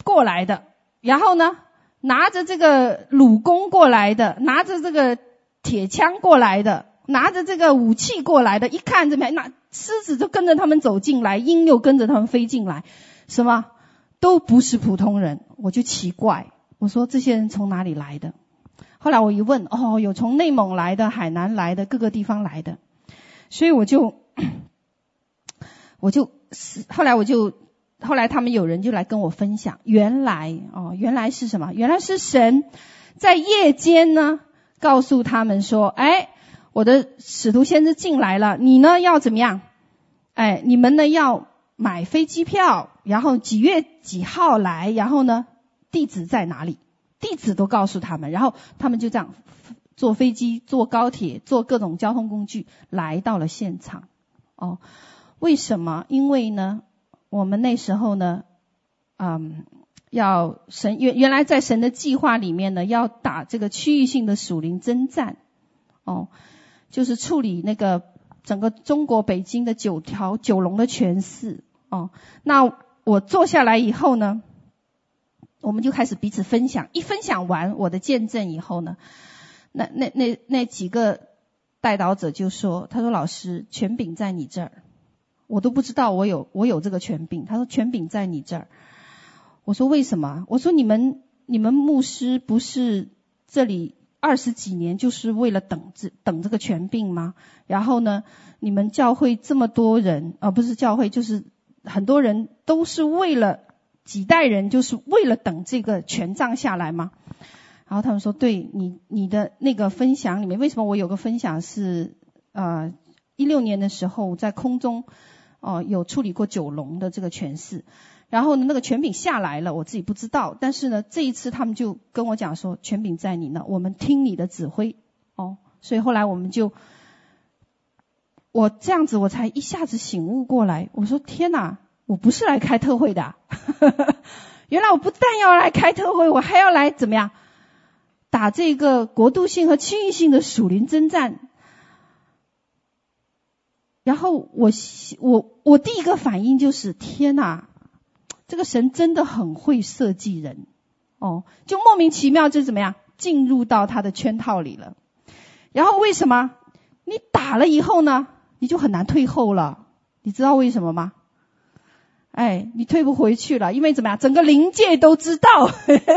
过来的，然后呢，拿着这个弩弓过来的，拿着这个。铁枪过来的，拿着这个武器过来的，一看这边，那狮子就跟着他们走进来，鹰又跟着他们飞进来，什么都不是普通人，我就奇怪，我说这些人从哪里来的？后来我一问，哦，有从内蒙来的、海南来的、各个地方来的，所以我就，我就，后来我就，后来他们有人就来跟我分享，原来哦，原来是什么？原来是神在夜间呢。告诉他们说：“哎，我的使徒先知进来了，你呢要怎么样？哎，你们呢要买飞机票，然后几月几号来？然后呢，地址在哪里？地址都告诉他们，然后他们就这样坐飞机、坐高铁、坐各种交通工具来到了现场。哦，为什么？因为呢，我们那时候呢，嗯。”要神原原来在神的计划里面呢，要打这个区域性的属灵征战，哦，就是处理那个整个中国北京的九条九龙的权势，哦，那我坐下来以后呢，我们就开始彼此分享，一分享完我的见证以后呢，那那那那几个代祷者就说，他说老师权柄在你这儿，我都不知道我有我有这个权柄，他说权柄在你这儿。我说为什么？我说你们你们牧师不是这里二十几年就是为了等这等这个权柄吗？然后呢，你们教会这么多人啊，不是教会就是很多人都是为了几代人就是为了等这个权杖下来吗？然后他们说，对你你的那个分享里面，为什么我有个分享是呃一六年的时候在空中哦、有处理过九龙的这个权势。然后呢，那个权柄下来了，我自己不知道。但是呢，这一次他们就跟我讲说，权柄在你那，我们听你的指挥。哦，所以后来我们就，我这样子我才一下子醒悟过来。我说天哪，我不是来开特会的，*laughs* 原来我不但要来开特会，我还要来怎么样，打这个国度性和区域性的属灵征战。然后我我我第一个反应就是天哪。这个神真的很会设计人，哦，就莫名其妙就怎么样进入到他的圈套里了。然后为什么你打了以后呢，你就很难退后了？你知道为什么吗？哎，你退不回去了，因为怎么样？整个灵界都知道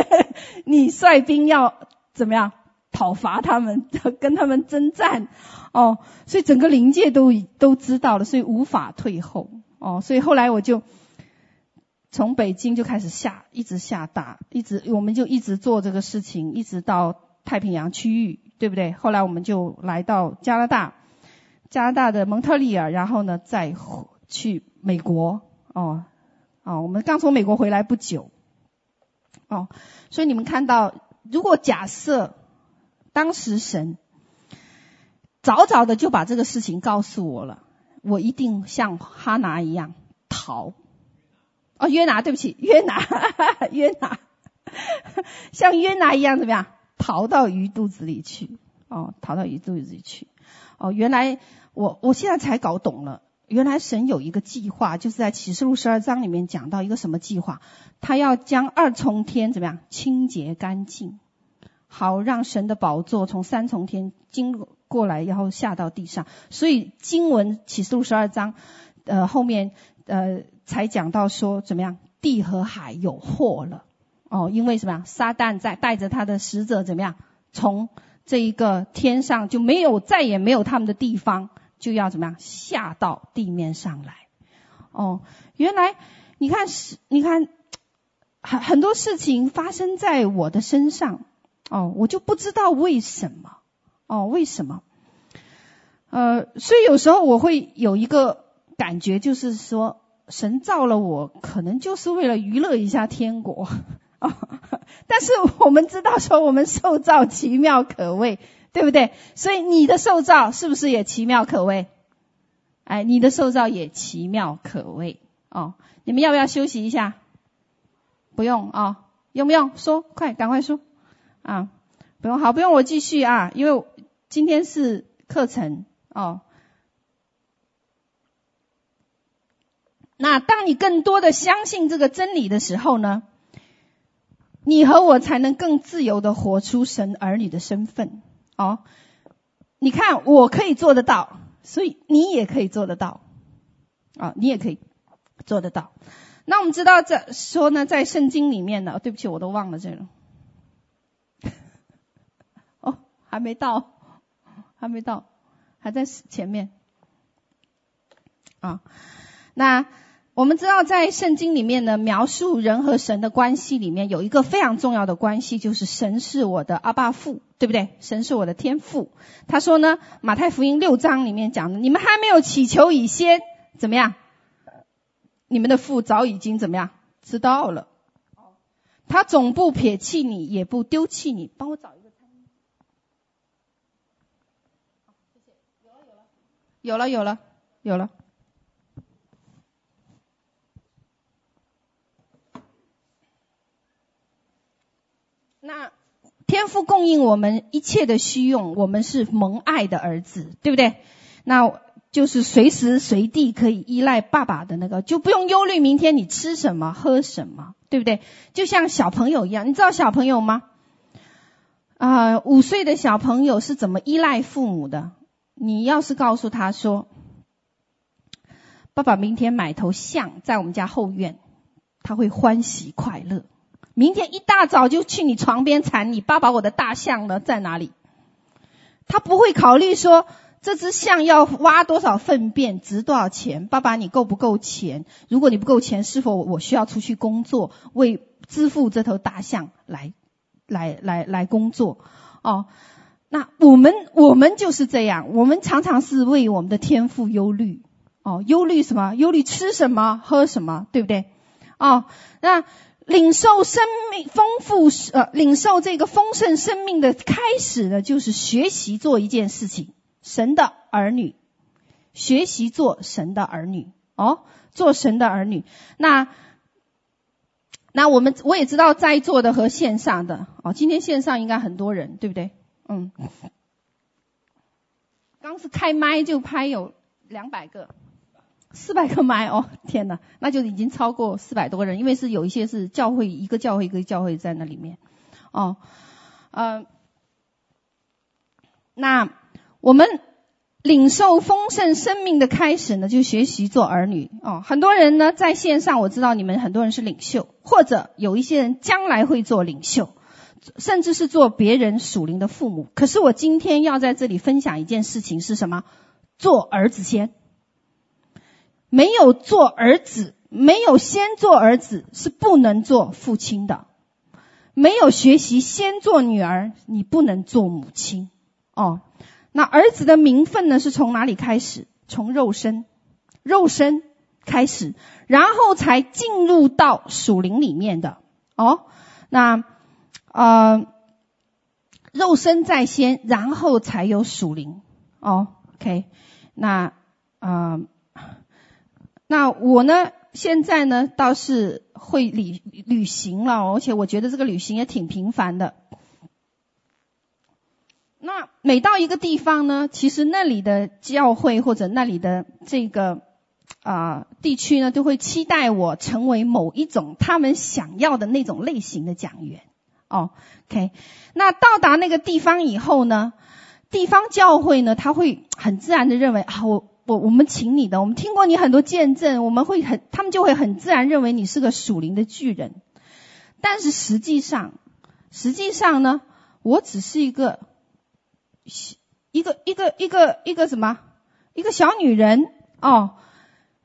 *laughs* 你率兵要怎么样讨伐他们，*laughs* 跟他们征战哦，所以整个灵界都都知道了，所以无法退后哦。所以后来我就从北京就开始下，一直下大，一直我们就一直做这个事情，一直到太平洋区域，对不对？后来我们就来到加拿大，加拿大的蒙特利尔，然后呢再去美国。哦，哦，我们刚从美国回来不久，哦，所以你们看到，如果假设当时神早早的就把这个事情告诉我了，我一定像哈拿一样逃。哦，约拿，对不起，约拿，哈 *laughs* 哈约拿，像约拿一样怎么样？逃到鱼肚子里去。哦，逃到鱼肚子里去。哦，原来我我现在才搞懂了。原来神有一个计划，就是在启示录十二章里面讲到一个什么计划？他要将二重天怎么样清洁干净，好让神的宝座从三重天经过来，然后下到地上。所以经文启示录十二章，呃后面呃才讲到说怎么样，地和海有祸了哦，因为什么呀？撒旦在带着他的使者怎么样，从这一个天上就没有再也没有他们的地方。就要怎么样下到地面上来？哦，原来你看是，你看很很多事情发生在我的身上，哦，我就不知道为什么，哦，为什么？呃，所以有时候我会有一个感觉，就是说神造了我，可能就是为了娱乐一下天国，哦，但是我们知道说我们受造奇妙可畏。对不对？所以你的受造是不是也奇妙可畏？哎，你的受造也奇妙可畏哦。你们要不要休息一下？不用啊、用不用？说，快，赶快说啊！不用，好，不用，我继续啊，因为今天是课程哦。那当你更多的相信这个真理的时候呢，你和我才能更自由的活出神儿女的身份。哦，你看，我可以做得到，所以你也可以做得到，啊、哦，你也可以做得到。那我们知道这说呢，在圣经里面呢，对不起，我都忘了这个。哦，还没到，*laughs* 还没到，还在前面。啊、那。我们知道，在圣经里面呢，描述人和神的关系里面有一个非常重要的关系，就是神是我的阿爸父，对不对？神是我的天父。他说呢，马太福音六章里面讲的，你们还没有祈求以先，怎么样？你们的父早已经怎么样？知道了。他总不撇弃你，也不丢弃你。帮我找一个参与。好，谢谢。有了，有了，有了，那天父供应我们一切的需用，我们是蒙爱的儿子，对不对？那就是随时随地可以依赖爸爸的那个，就不用忧虑明天你吃什么喝什么，对不对？就像小朋友一样，你知道小朋友吗？啊、五岁的小朋友是怎么依赖父母的？你要是告诉他说，爸爸明天买头象在我们家后院，他会欢喜快乐。明天一大早就去你床边缠你，爸爸，我的大象呢？在哪里？他不会考虑说这只象要挖多少粪便，值多少钱？爸爸，你够不够钱？如果你不够钱，是否我需要出去工作，为支付这头大象来来来来工作？哦，那我们我们就是这样，我们常常是为我们的天赋忧虑。哦，忧虑什么？忧虑吃什么，喝什么，对不对？哦，那。领受生命丰富，呃，领受这个丰盛生命的开始呢，就是学习做一件事情，神的儿女，学习做神的儿女，哦，做神的儿女。那，那我们我也知道在座的和线上的，哦，今天线上应该很多人，对不对？嗯，*laughs* 刚是开麦就拍有两百个。四百个麦哦，*laughs* 天哪，那就已经超过四百多个人，因为是有一些是教会一个教会一个教会在那里面，哦，呃，那我们领受丰盛生命的开始呢，就学习做儿女哦。很多人呢在线上，我知道你们很多人是领袖，或者有一些人将来会做领袖，甚至是做别人属灵的父母。可是我今天要在这里分享一件事情是什么？做儿子先，没有做儿子，没有先做儿子是不能做父亲的。没有学习先做女儿，你不能做母亲哦。那儿子的名分呢，是从哪里开始？从肉身，肉身开始，然后才进入到属灵里面的哦。那呃，肉身在先，然后才有属灵哦。OK，那啊、那我呢，现在呢倒是会旅旅行了，而且我觉得这个旅行也挺频繁的。那每到一个地方呢，其实那里的教会或者那里的这个啊、地区呢，都会期待我成为某一种他们想要的那种类型的讲员。哦，OK。那到达那个地方以后呢，地方教会呢，他会很自然的认为啊，我我我们请你的，我们听过你很多见证，我们会很，他们就会很自然认为你是个属灵的巨人。但是实际上，实际上呢，我只是一个。一个一个一个一个什么？一个小女人哦。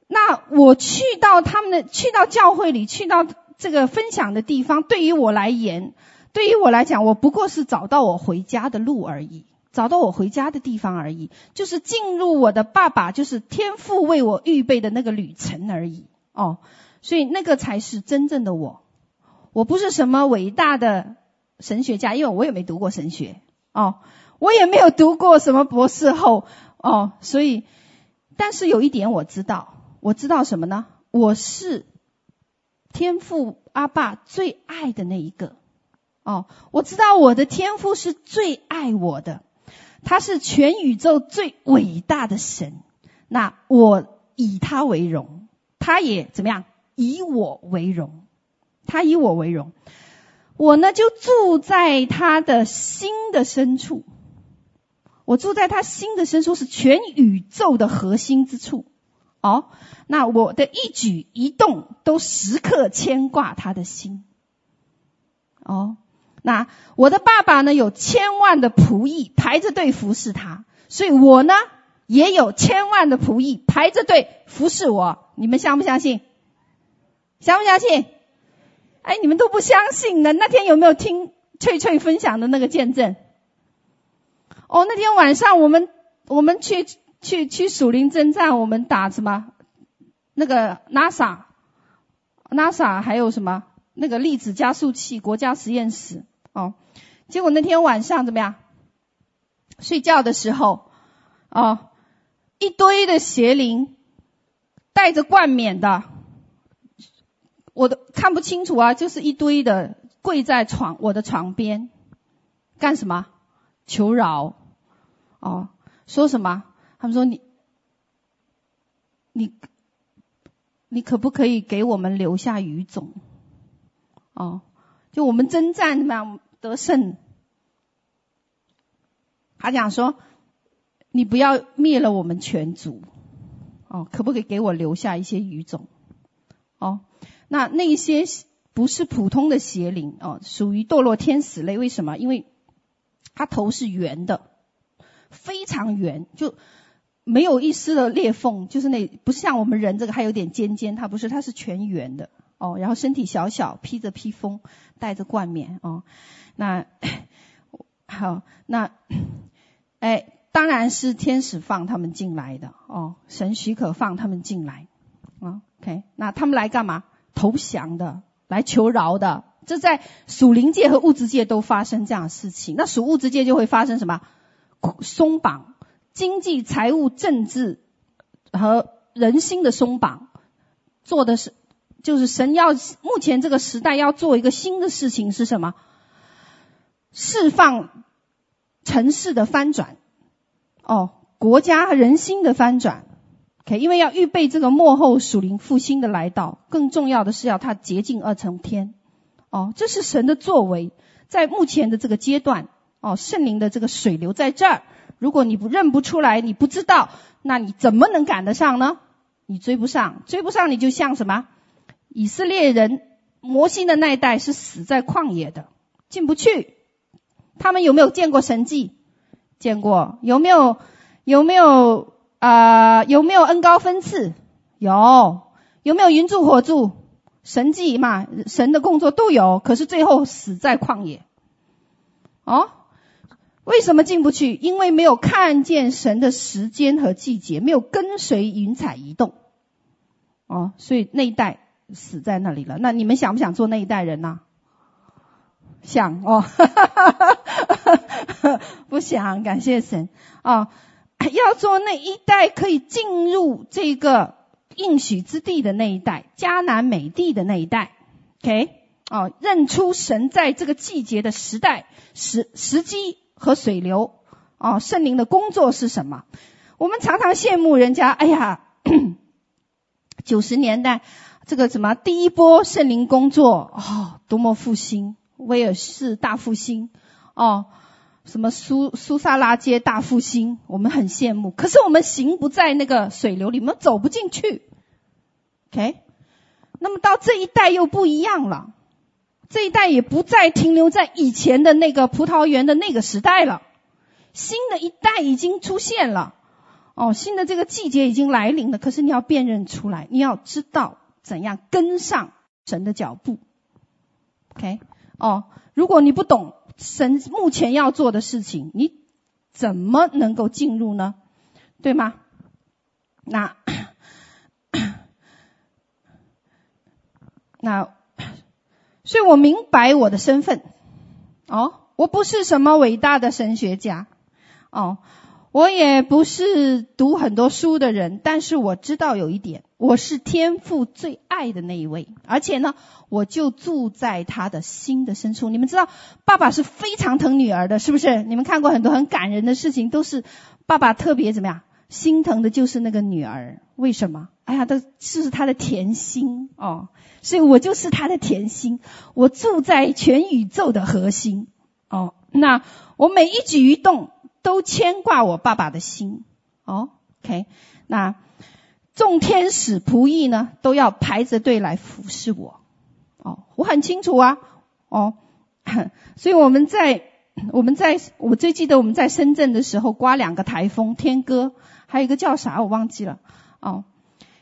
那我去到他们的，去到教会里，去到这个分享的地方，对于我来言，对于我来讲，我不过是找到我回家的路而已，找到我回家的地方而已，就是进入我的爸爸，就是天父为我预备的那个旅程而已哦。所以那个才是真正的我。我不是什么伟大的神学家，因为我也没读过神学哦。我也没有读过什么博士后哦，所以，但是有一点我知道，我知道什么呢？我是天父阿爸最爱的那一个哦，我知道我的天父是最爱我的，他是全宇宙最伟大的神，那我以他为荣，他也怎么样？以我为荣，他以我为荣，我呢就住在他的心的深处。我住在他心的深处，是全宇宙的核心之处。哦，那我的一举一动都时刻牵挂他的心。哦，那我的爸爸呢，有千万的仆役排着队服侍他，所以我呢也有千万的仆役排着队服侍我。你们相不相信？相不相信？哎，你们都不相信呢。那天有没有听翠翠分享的那个见证？哦，那天晚上我们我们去去去蜀灵征战，我们打什么？那个 NASA，NASA 还有什么？那个粒子加速器国家实验室。哦，结果那天晚上怎么样？睡觉的时候，哦，一堆的邪灵，带着冠冕的，我都看不清楚啊，就是一堆的跪在床我的床边，干什么？求饶，哦，说什么？他们说你，你，你可不可以给我们留下余种？哦，就我们征战怎么样得胜？他讲说，你不要灭了我们全族，哦，可不可以给我留下一些余种？哦，那那些不是普通的邪灵哦，属于堕落天使类。为什么？因为它头是圆的，非常圆，就没有一丝的裂缝，就是那不像我们人这个还有点尖尖，它不是，它是全圆的哦。然后身体小小，披着披风，戴着冠冕哦。那好，那哎，当然是天使放他们进来的哦，神许可放他们进来。哦，OK，那他们来干嘛？投降的，来求饶的。这在属灵界和物质界都发生这样的事情。那属物质界就会发生什么？松绑，经济、财务、政治和人心的松绑，做的是就是神要目前这个时代要做一个新的事情是什么？释放城市的翻转，哦，国家和人心的翻转。OK，因为要预备这个幕后属灵复兴的来到，更重要的是要它洁净而成天。哦，这是神的作为，在目前的这个阶段哦，圣灵的这个水流在这儿。如果你不认不出来，你不知道，那你怎么能赶得上呢？你追不上，追不上，你就像什么？以色列人摩西的那一代是死在旷野的，进不去。他们有没有见过神迹？见过。有没有？有没有？啊、有没有恩高分赐？有。有没有云柱火柱？神迹嘛，神的工作都有。可是最后死在旷野。哦，为什么进不去？因为没有看见神的时间和季节，没有跟随云彩移动。哦，所以那一代死在那里了。那你们想不想做那一代人呢？想哦，*laughs* 不想。感谢神哦，要做那一代可以进入这个应许之地的那一代，迦南美地的那一代。OK，哦，认出神在这个季节的时代、时时机和水流。哦，圣灵的工作是什么？我们常常羡慕人家。哎呀，九十年代这个什么第一波圣灵工作，哦，多么复兴。威尔士大复兴，哦，什么苏苏萨拉街大复兴，我们很羡慕。可是我们行不在那个水流里，我们走不进去。OK，那么到这一代又不一样了，这一代也不再停留在以前的那个葡萄园的那个时代了，新的一代已经出现了。哦，新的这个季节已经来临了。可是你要辨认出来，你要知道怎样跟上神的脚步。OK。哦，如果你不懂神目前要做的事情，你怎么能够进入呢？对吗？那 *coughs* 那，*coughs* 所以我明白我的身份。哦，我不是什么伟大的神学家。哦。我也不是读很多书的人，但是我知道有一点，我是天父最爱的那一位，而且呢，我就住在他的心的深处。你们知道，爸爸是非常疼女儿的，是不是？你们看过很多很感人的事情，都是爸爸特别怎么样心疼的，就是那个女儿。为什么？哎呀，这是他的甜心哦，所以我就是他的甜心，我住在全宇宙的核心哦。那我每一举一动。都牵挂我爸爸的心，哦，OK，那众天使仆役呢，都要排着队来服侍我，哦，我很清楚啊，哦，*laughs* 所以我们在我们在我最记得我们在深圳的时候，刮两个台风，天鸽，还有一个叫啥我忘记了，哦，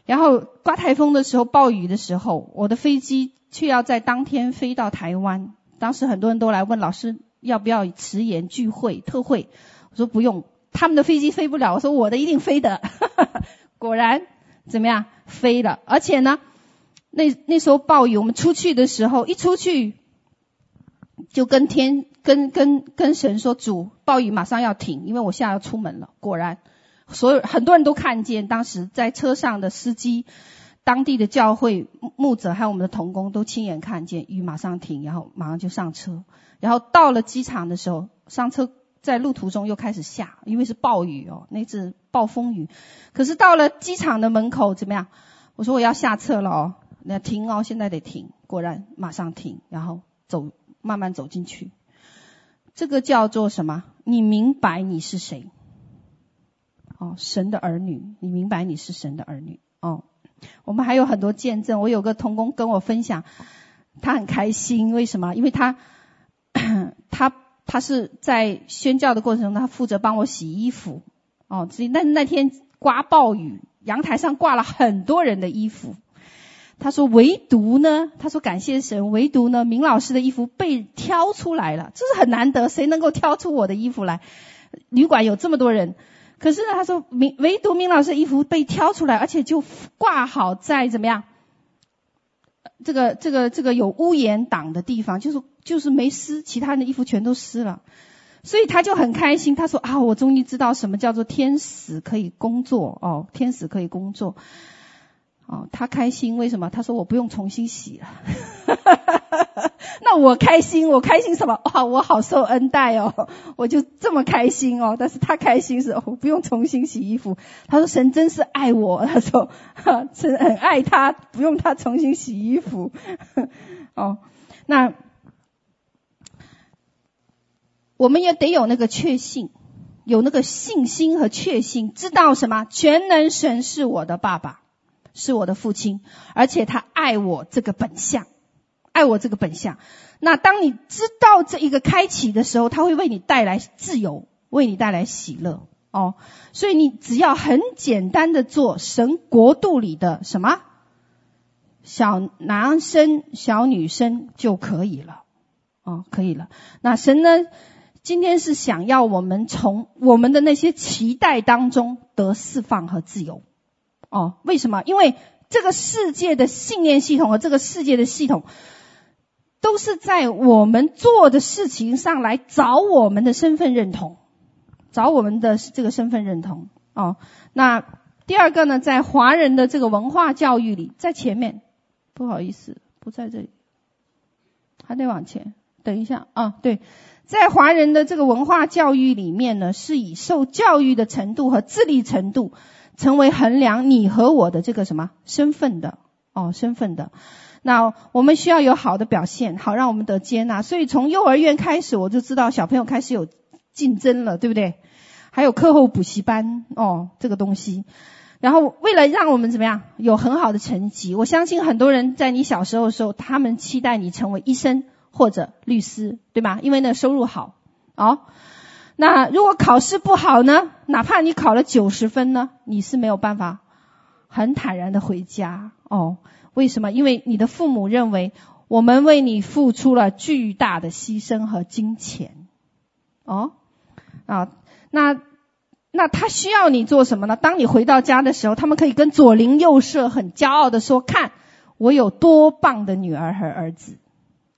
然后刮台风的时候，暴雨的时候，我的飞机却要在当天飞到台湾，当时很多人都来问老师要不要迟延聚会特会。我说不用，他们的飞机飞不了。我说我的一定飞的，*laughs* 果然怎么样飞了？而且呢，那那时候暴雨，我们出去的时候，一出去就跟天跟跟跟神说：“主，暴雨马上要停，因为我现在要出门了。”果然，所有很多人都看见，当时在车上的司机、当地的教会牧者还有我们的同工都亲眼看见雨马上停，然后马上就上车，然后到了机场的时候上车。在路途中又开始下，因为是暴雨哦，那次暴风雨。可是到了机场的门口怎么样？我说我要下车了哦，那停哦，现在得停。果然马上停，然后走，慢慢走进去。这个叫做什么？你明白你是谁？哦，神的儿女，你明白你是神的儿女哦。我们还有很多见证。我有个同工跟我分享，他很开心，为什么？因为他 *coughs* 他。他是在宣教的过程中，他负责帮我洗衣服。哦，所以那那天刮暴雨，阳台上挂了很多人的衣服。他说唯独呢，他说感谢神，唯独呢，明老师的衣服被挑出来了，这是很难得，谁能够挑出我的衣服来？旅馆有这么多人，可是呢，他说明唯独明老师衣服被挑出来，而且就挂好在怎么样？这个这个这个有屋檐挡的地方，就是。就是没湿，其他人的衣服全都湿了，所以他就很开心。他说：“啊，我终于知道什么叫做天使可以工作哦，天使可以工作。”哦，他开心，为什么？他说：“我不用重新洗了。” *laughs* 那我开心，我开心什么？哇，我好受恩待哦，*laughs* 我就这么开心哦。但是他开心是，我不用重新洗衣服。他说：“神真是爱我。*laughs* ”他说：“，神很爱他，不用他重新洗衣服。”哦，那。我们也得有那个确信，有那个信心和确信，知道什么？全能神是我的爸爸，是我的父亲，而且他爱我这个本相，爱我这个本相。那当你知道这一个开启的时候，他会为你带来自由，为你带来喜乐哦。所以你只要很简单的做神国度里的什么小男生、小女生就可以了哦，可以了。那神呢？今天是想要我们从我们的那些期待当中得释放和自由，哦，为什么？因为这个世界的信念系统和这个世界的系统，都是在我们做的事情上来找我们的身份认同，找我们的这个身份认同。哦，那第二个呢，在华人的这个文化教育里，在前面，不好意思，不在这里，还得往前，等一下啊，对。在华人的这个文化教育里面呢，是以受教育的程度和智力程度成为衡量你和我的这个什么身份的哦，身份的。那我们需要有好的表现，好让我们得接纳。所以从幼儿园开始，我就知道小朋友开始有竞争了，对不对？还有课后补习班哦，这个东西。然后为了让我们怎么样有很好的成绩，我相信很多人在你小时候的时候，他们期待你成为医生。或者律师，对吧？因为那收入好。哦，那如果考试不好呢？哪怕你考了九十分呢，你是没有办法很坦然的回家。哦，为什么？因为你的父母认为我们为你付出了巨大的牺牲和金钱。哦，啊，那那他需要你做什么呢？当你回到家的时候，他们可以跟左邻右舍很骄傲的说：“看，我有多棒的女儿和儿子。”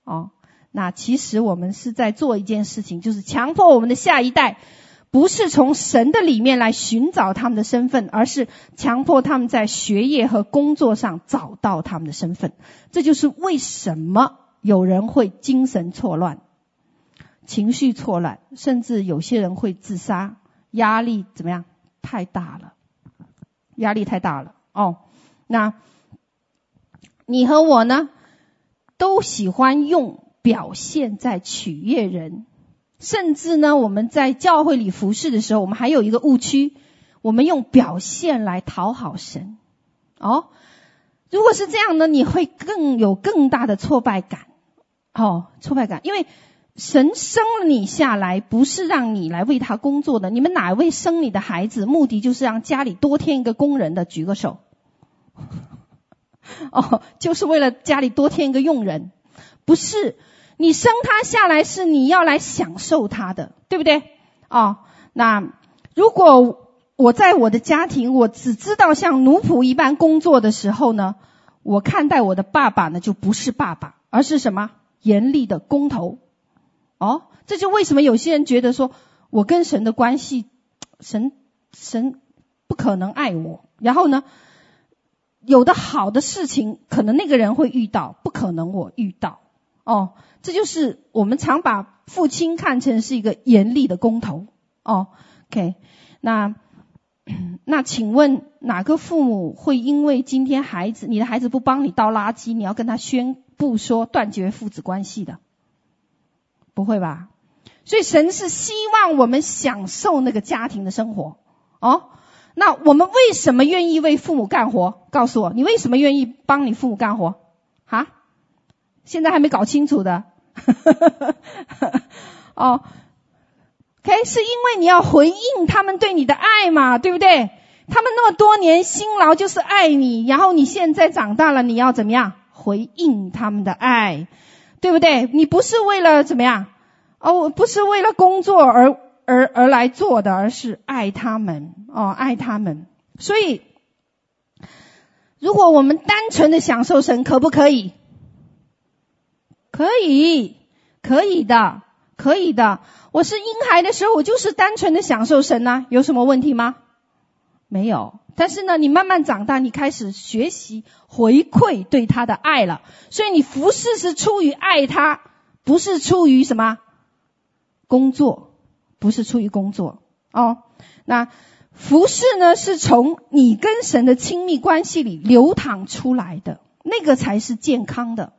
哦。那其实我们是在做一件事情，就是强迫我们的下一代，不是从神的里面来寻找他们的身份，而是强迫他们在学业和工作上找到他们的身份。这就是为什么有人会精神错乱、情绪错乱，甚至有些人会自杀。压力怎么样？太大了，压力太大了。哦，那你和我呢，都喜欢用。表现在取悦人，甚至呢，我们在教会里服侍的时候，我们还有一个误区，我们用表现来讨好神。哦，如果是这样呢，你会更有更大的挫败感。哦，挫败感，因为神生了你下来，不是让你来为他工作的。你们哪位生你的孩子，目的就是让家里多添一个工人的？举个手。*laughs* 哦，就是为了家里多添一个佣人，不是。你生他下来是你要来享受他的，对不对？哦，那如果我在我的家庭，我只知道像奴仆一般工作的时候呢，我看待我的爸爸呢，就不是爸爸，而是什么？严厉的工头。哦，这就为什么有些人觉得说我跟神的关系，神神不可能爱我。然后呢，有的好的事情，可能那个人会遇到，不可能我遇到。哦。这就是我们常把父亲看成是一个严厉的工头哦。OK，那那请问哪个父母会因为今天孩子你的孩子不帮你倒垃圾，你要跟他宣布说断绝父子关系的？不会吧？所以神是希望我们享受那个家庭的生活哦。那我们为什么愿意为父母干活？告诉我，你为什么愿意帮你父母干活？现在还没搞清楚的，*laughs* 哦，OK，是因为你要回应他们对你的爱嘛，对不对？他们那么多年辛劳就是爱你，然后你现在长大了，你要怎么样回应他们的爱，对不对？你不是为了怎么样？哦，不是为了工作而而而来做的，而是爱他们，哦，爱他们。所以，如果我们单纯的享受神，可不可以？可以，可以的，可以的。我是婴孩的时候，我就是单纯的享受神呐，有什么问题吗？没有。但是呢，你慢慢长大，你开始学习回馈对他的爱了。所以你服侍是出于爱他，不是出于什么工作，不是出于工作哦。那服侍呢，是从你跟神的亲密关系里流淌出来的，那个才是健康的。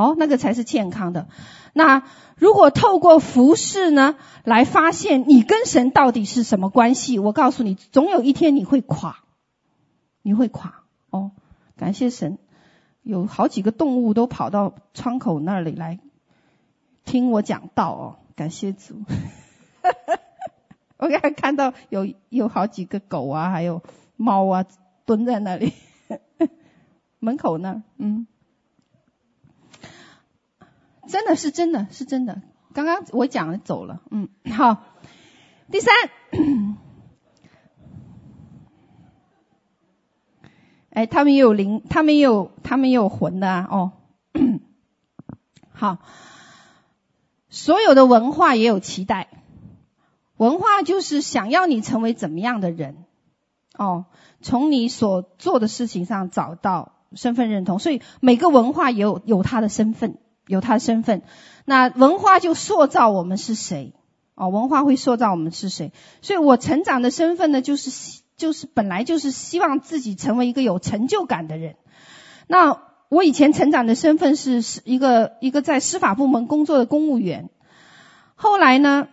哦，那个才是健康的。那如果透过服饰呢，来发现你跟神到底是什么关系，我告诉你，总有一天你会垮，你会垮。哦，感谢神，有好几个动物都跑到窗口那里来听我讲道哦，感谢主。*laughs* 我刚才看到有有好几个狗啊，还有猫啊，蹲在那里 *laughs* 门口呢，嗯。真的是真的是真的，刚刚我讲了走了，嗯，好。第三，*coughs* 哎，他们也有灵，他们也有他们也有魂的啊，哦，*coughs* 好。所有的文化也有期待，文化就是想要你成为怎么样的人，哦，从你所做的事情上找到身份认同，所以每个文化也有有他的身份。有他的身份，那文化就塑造我们是谁哦，文化会塑造我们是谁。所以我成长的身份呢，就是就是本来就是希望自己成为一个有成就感的人。那我以前成长的身份是是一个一个在司法部门工作的公务员。后来呢，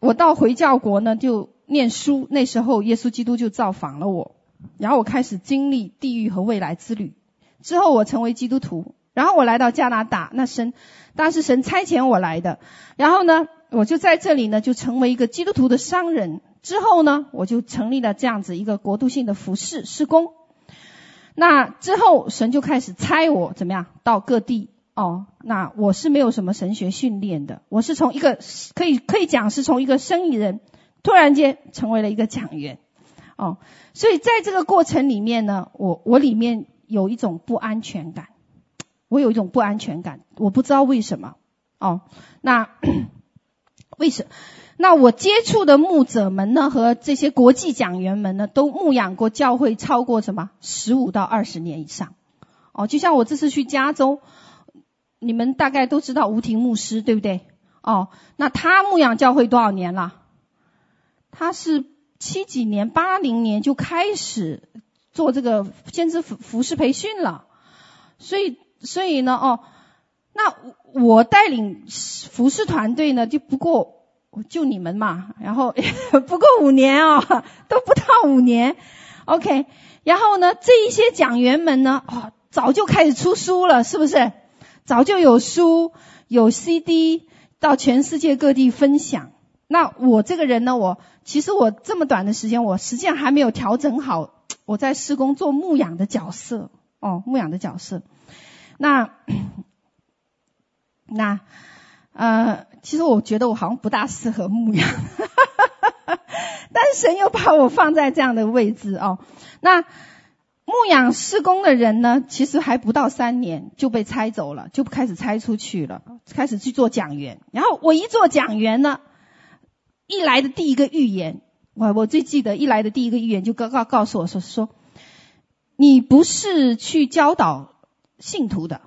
我到回教国呢就念书，那时候耶稣基督就造访了我，然后我开始经历地狱和未来之旅。之后我成为基督徒。然后我来到加拿大，那神，当时神差遣我来的。然后呢，我就在这里呢，就成为一个基督徒的商人。之后呢，我就成立了这样子一个国度性的服饰施工。那之后，神就开始差我怎么样到各地哦。那我是没有什么神学训练的，我是从一个可以可以讲是从一个生意人，突然间成为了一个讲员哦。所以在这个过程里面呢，我我里面有一种不安全感。我有一种不安全感，我不知道为什么。哦，那 *coughs* 为什？那我接触的牧者们呢，和这些国际讲员们呢，都牧养过教会超过什么十五到二十年以上。哦，就像我这次去加州，你们大概都知道吴婷牧师，对不对？哦，那他牧养教会多少年了？他是七几年、八零年就开始做这个先知服服事培训了，所以。所以呢，哦，那我带领服饰团队呢，就不过就你们嘛，然后 *laughs* 不过五年哦，*laughs* 都不到五年，OK。然后呢，这一些讲员们呢，哦，早就开始出书了，是不是？早就有书有 CD 到全世界各地分享。那我这个人呢，我其实我这么短的时间，我实际上还没有调整好我在施工做牧养的角色，哦，牧养的角色。那 *coughs* 那呃，其实我觉得我好像不大适合牧养，*laughs* 但是神又把我放在这样的位置哦。那牧养施工的人呢，其实还不到三年就被拆走了，就开始拆出去了，开始去做讲员。然后我一做讲员呢，一来的第一个预言，我我最记得一来的第一个预言就告告告诉我说说，你不是去教导。信徒的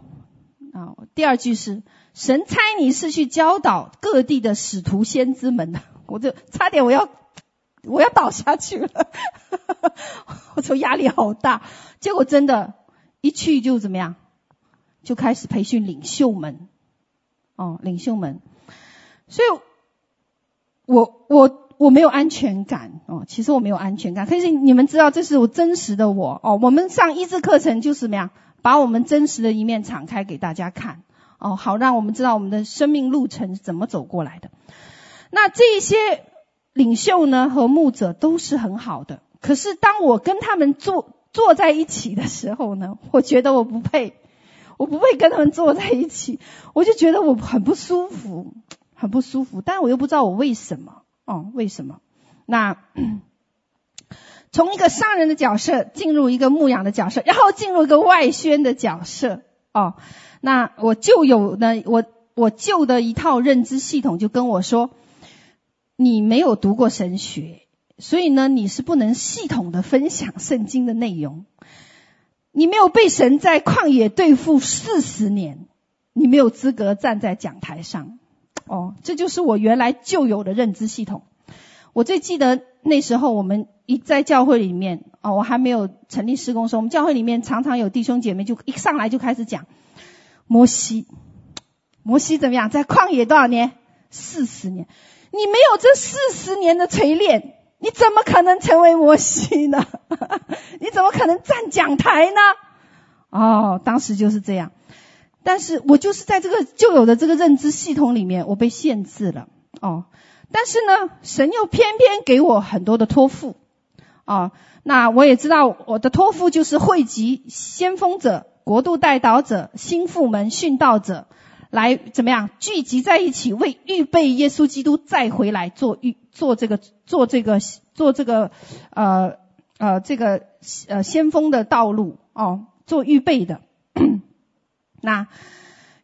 啊，第二句是神差你是去教导各地的使徒先知们的，*laughs* 我就差点我要我要倒下去了，*laughs* 我说压力好大。结果真的，一去就怎么样，就开始培训领袖们，哦，领袖们，所以我我我没有安全感哦，其实我没有安全感。可是你们知道，这是我真实的我哦。我们上医治课程就是怎么样？把我们真实的一面敞开给大家看，哦，好让我们知道我们的生命路程是怎么走过来的。那这些领袖呢和牧者都是很好的，可是当我跟他们坐坐在一起的时候呢，我觉得我不配，我不配跟他们坐在一起，我就觉得我很不舒服，很不舒服，但我又不知道我为什么，哦，为什么？那。从一个商人的角色进入一个牧养的角色，然后进入一个外宣的角色。哦，那我旧有呢，我我旧的一套认知系统就跟我说，你没有读过神学，所以呢，你是不能系统的分享圣经的内容。你没有被神在旷野对付四十年，你没有资格站在讲台上。哦，这就是我原来旧有的认知系统。我最记得那时候我们。一在教会里面哦，我还没有成立事工时，我们教会里面常常有弟兄姐妹就一上来就开始讲，摩西，摩西怎么样？在旷野多少年？四十年。你没有这四十年的锤炼，你怎么可能成为摩西呢？*laughs* 你怎么可能站讲台呢？哦，当时就是这样。但是我就是在这个旧有的这个认知系统里面，我被限制了。哦，但是呢，神又偏偏给我很多的托付。哦，那我也知道我的托付就是汇集先锋者、国度代祷者、新妇们、殉道者，来怎么样聚集在一起，为预备耶稣基督再回来做预做这个做这个做这个呃呃这个呃先锋的道路哦，做预备的。*coughs* 那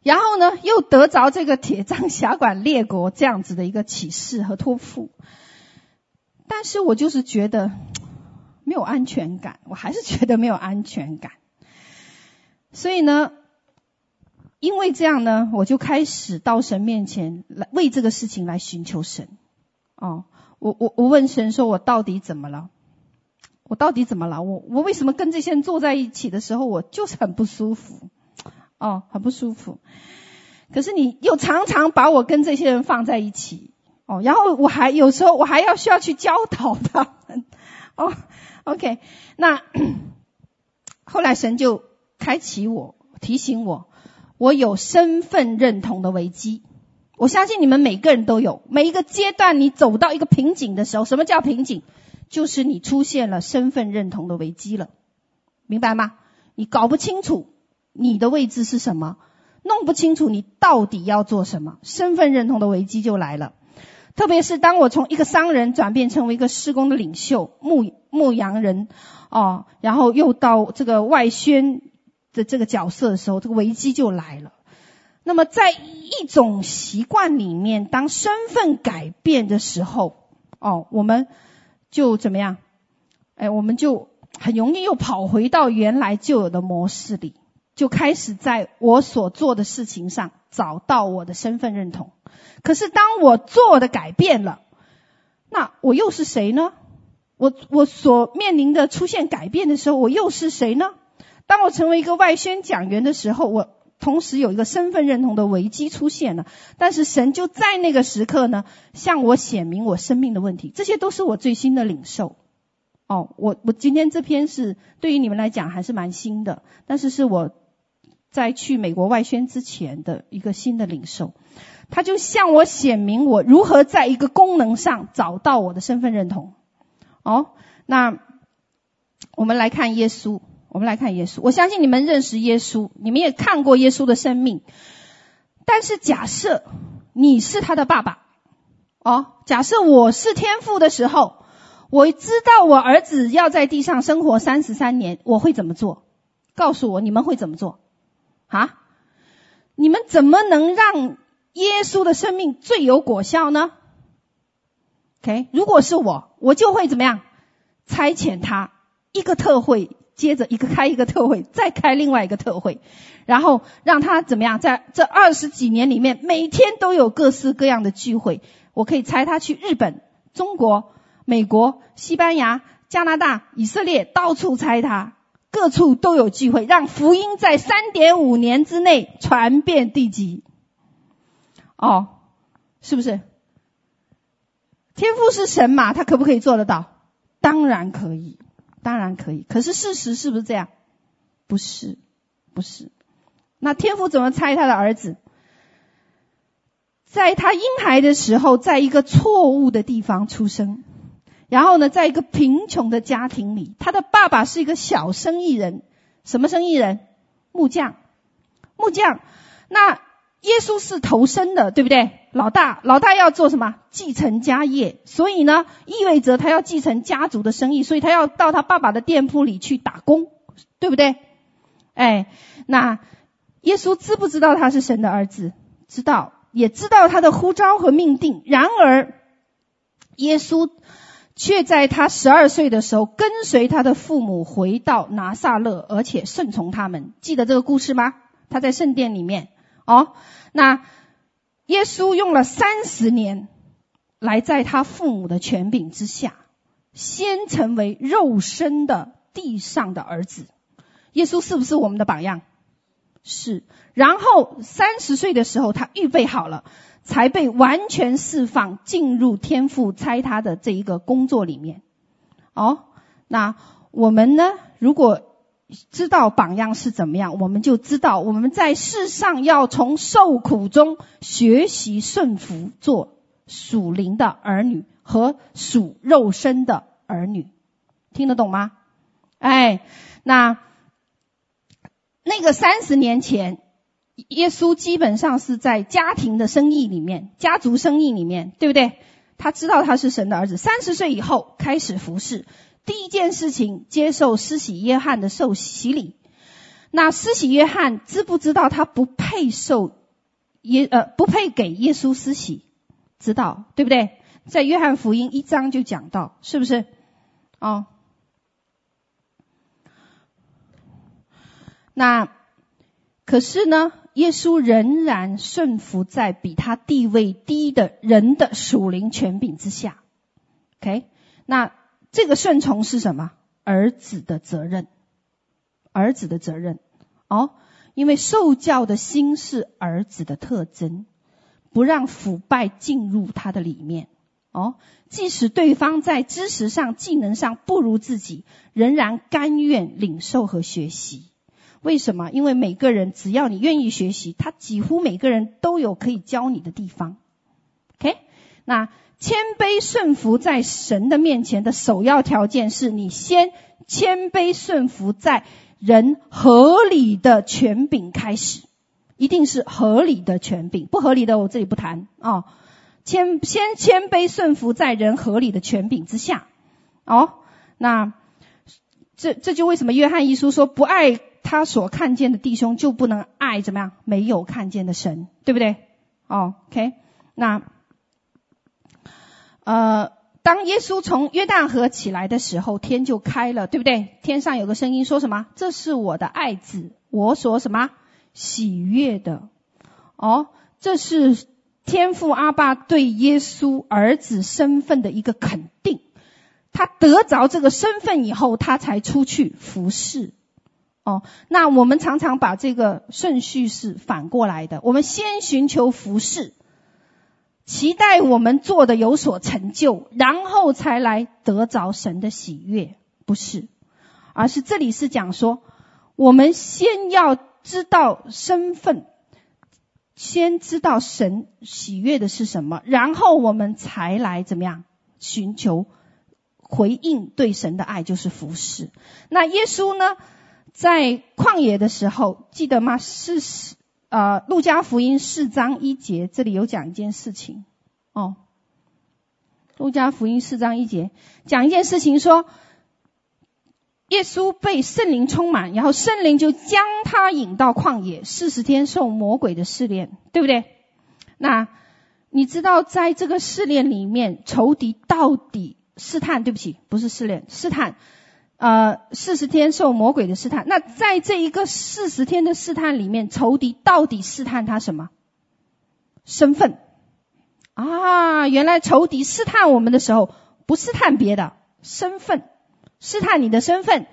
然后呢，又得着这个铁杖辖管列国这样子的一个启示和托付，但是我就是觉得。*tsk* 没有安全感，我还是觉得没有安全感。所以呢，因为这样呢，我就开始到神面前来为这个事情来寻求神。哦，我我我问神说：“我到底怎么了？我到底怎么了？我我为什么跟这些人坐在一起的时候，我就是很不舒服？哦，很不舒服。可是你又常常把我跟这些人放在一起，哦，然后我还有时候我还要需要去教导他们，哦。” OK，那 *coughs* 后来神就开启我，提醒我，我有身份认同的危机。我相信你们每个人都有，每一个阶段你走到一个瓶颈的时候，什么叫瓶颈？就是你出现了身份认同的危机了，明白吗？你搞不清楚你的位置是什么，弄不清楚你到底要做什么，身份认同的危机就来了。特别是当我从一个商人转变成为一个施工的领袖、牧牧羊人，哦，然后又到这个外宣的这个角色的时候，这个危机就来了。那么在一种习惯里面，当身份改变的时候，哦，我们就怎么样？哎，我们就很容易又跑回到原来旧有的模式里，就开始在我所做的事情上找到我的身份认同。可是当我做的改变了，那我又是谁呢？我我所面临的出现改变的时候，我又是谁呢？当我成为一个外宣讲员的时候，我同时有一个身份认同的危机出现了。但是神就在那个时刻呢，向我显明我生命的问题。这些都是我最新的领受。哦，我我今天这篇是对于你们来讲还是蛮新的，但是是我在去美国外宣之前的一个新的领受。他就向我显明我如何在一个功能上找到我的身份认同。哦，那我们来看耶稣，我们来看耶稣。我相信你们认识耶稣，你们也看过耶稣的生命。但是假设你是他的爸爸，哦，假设我是天父的时候，我知道我儿子要在地上生活三十三年，我会怎么做？告诉我，你们会怎么做？啊？你们怎么能让？耶稣的生命最有果效呢？OK，如果是我，我就会怎么样？差遣他一个特会，接着一个开一个特会，再开另外一个特会，然后让他怎么样？在这二十几年里面，每天都有各式各样的聚会。我可以差他去日本、中国、美国、西班牙、加拿大、以色列，到处差他，各处都有聚会，让福音在三点五年之内传遍地极。哦，是不是？天父是神嘛？他可不可以做得到？当然可以，当然可以。可是事实是不是这样？不是，不是。那天父怎么猜他的儿子？在他婴孩的时候，在一个错误的地方出生，然后呢，在一个贫穷的家庭里，他的爸爸是一个小生意人，什么生意人？木匠，木匠。那。耶稣是头生的，对不对？老大，老大要做什么？继承家业，所以呢，意味着他要继承家族的生意，所以他要到他爸爸的店铺里去打工，对不对？哎，那耶稣知不知道他是神的儿子？知道，也知道他的呼召和命定。然而，耶稣却在他十二岁的时候，跟随他的父母回到拿撒勒，而且顺从他们。记得这个故事吗？他在圣殿里面。哦，那耶稣用了三十年，来在他父母的权柄之下，先成为肉身的地上的儿子。耶稣是不是我们的榜样？是。然后三十岁的时候，他预备好了，才被完全释放，进入天父猜他的这一个工作里面。哦，那我们呢？如果知道榜样是怎么样，我们就知道我们在世上要从受苦中学习顺服，做属灵的儿女和属肉身的儿女，听得懂吗？哎，那那个三十年前，耶稣基本上是在家庭的生意里面，家族生意里面，对不对？他知道他是神的儿子，三十岁以后开始服侍。第一件事情，接受施洗约翰的受洗礼。那施洗约翰知不知道他不配受耶呃不配给耶稣施洗？知道对不对？在约翰福音一章就讲到，是不是？哦，那可是呢，耶稣仍然顺服在比他地位低的人的属灵权柄之下。OK，那。这个顺从是什么？儿子的责任，儿子的责任哦，因为受教的心是儿子的特征，不让腐败进入他的里面哦。即使对方在知识上、技能上不如自己，仍然甘愿领受和学习。为什么？因为每个人只要你愿意学习，他几乎每个人都有可以教你的地方。OK，那。谦卑顺服在神的面前的首要条件是你先谦卑顺服在人合理的权柄开始，一定是合理的权柄，不合理的我这里不谈哦。谦先谦卑顺服在人合理的权柄之下，哦，那这这就为什么约翰一书说不爱他所看见的弟兄就不能爱怎么样没有看见的神，对不对？哦，OK，那。呃，当耶稣从约旦河起来的时候，天就开了，对不对？天上有个声音说什么？这是我的爱子，我所什么喜悦的。哦，这是天父阿爸对耶稣儿子身份的一个肯定。他得着这个身份以后，他才出去服侍。哦，那我们常常把这个顺序是反过来的，我们先寻求服侍。期待我们做的有所成就，然后才来得着神的喜悦，不是，而是这里是讲说，我们先要知道身份，先知道神喜悦的是什么，然后我们才来怎么样寻求回应对神的爱，就是服侍。那耶稣呢，在旷野的时候，记得吗？是。呃，路加福音四章一节，这里有讲一件事情哦。路加福音四章一节讲一件事情，说耶稣被圣灵充满，然后圣灵就将他引到旷野，四十天受魔鬼的试炼，对不对？那你知道在这个试炼里面，仇敌到底试探？对不起，不是试炼，试探。呃，四十天受魔鬼的试探。那在这一个四十天的试探里面，仇敌到底试探他什么？身份啊！原来仇敌试探我们的时候，不试探别的，身份，试探你的身份。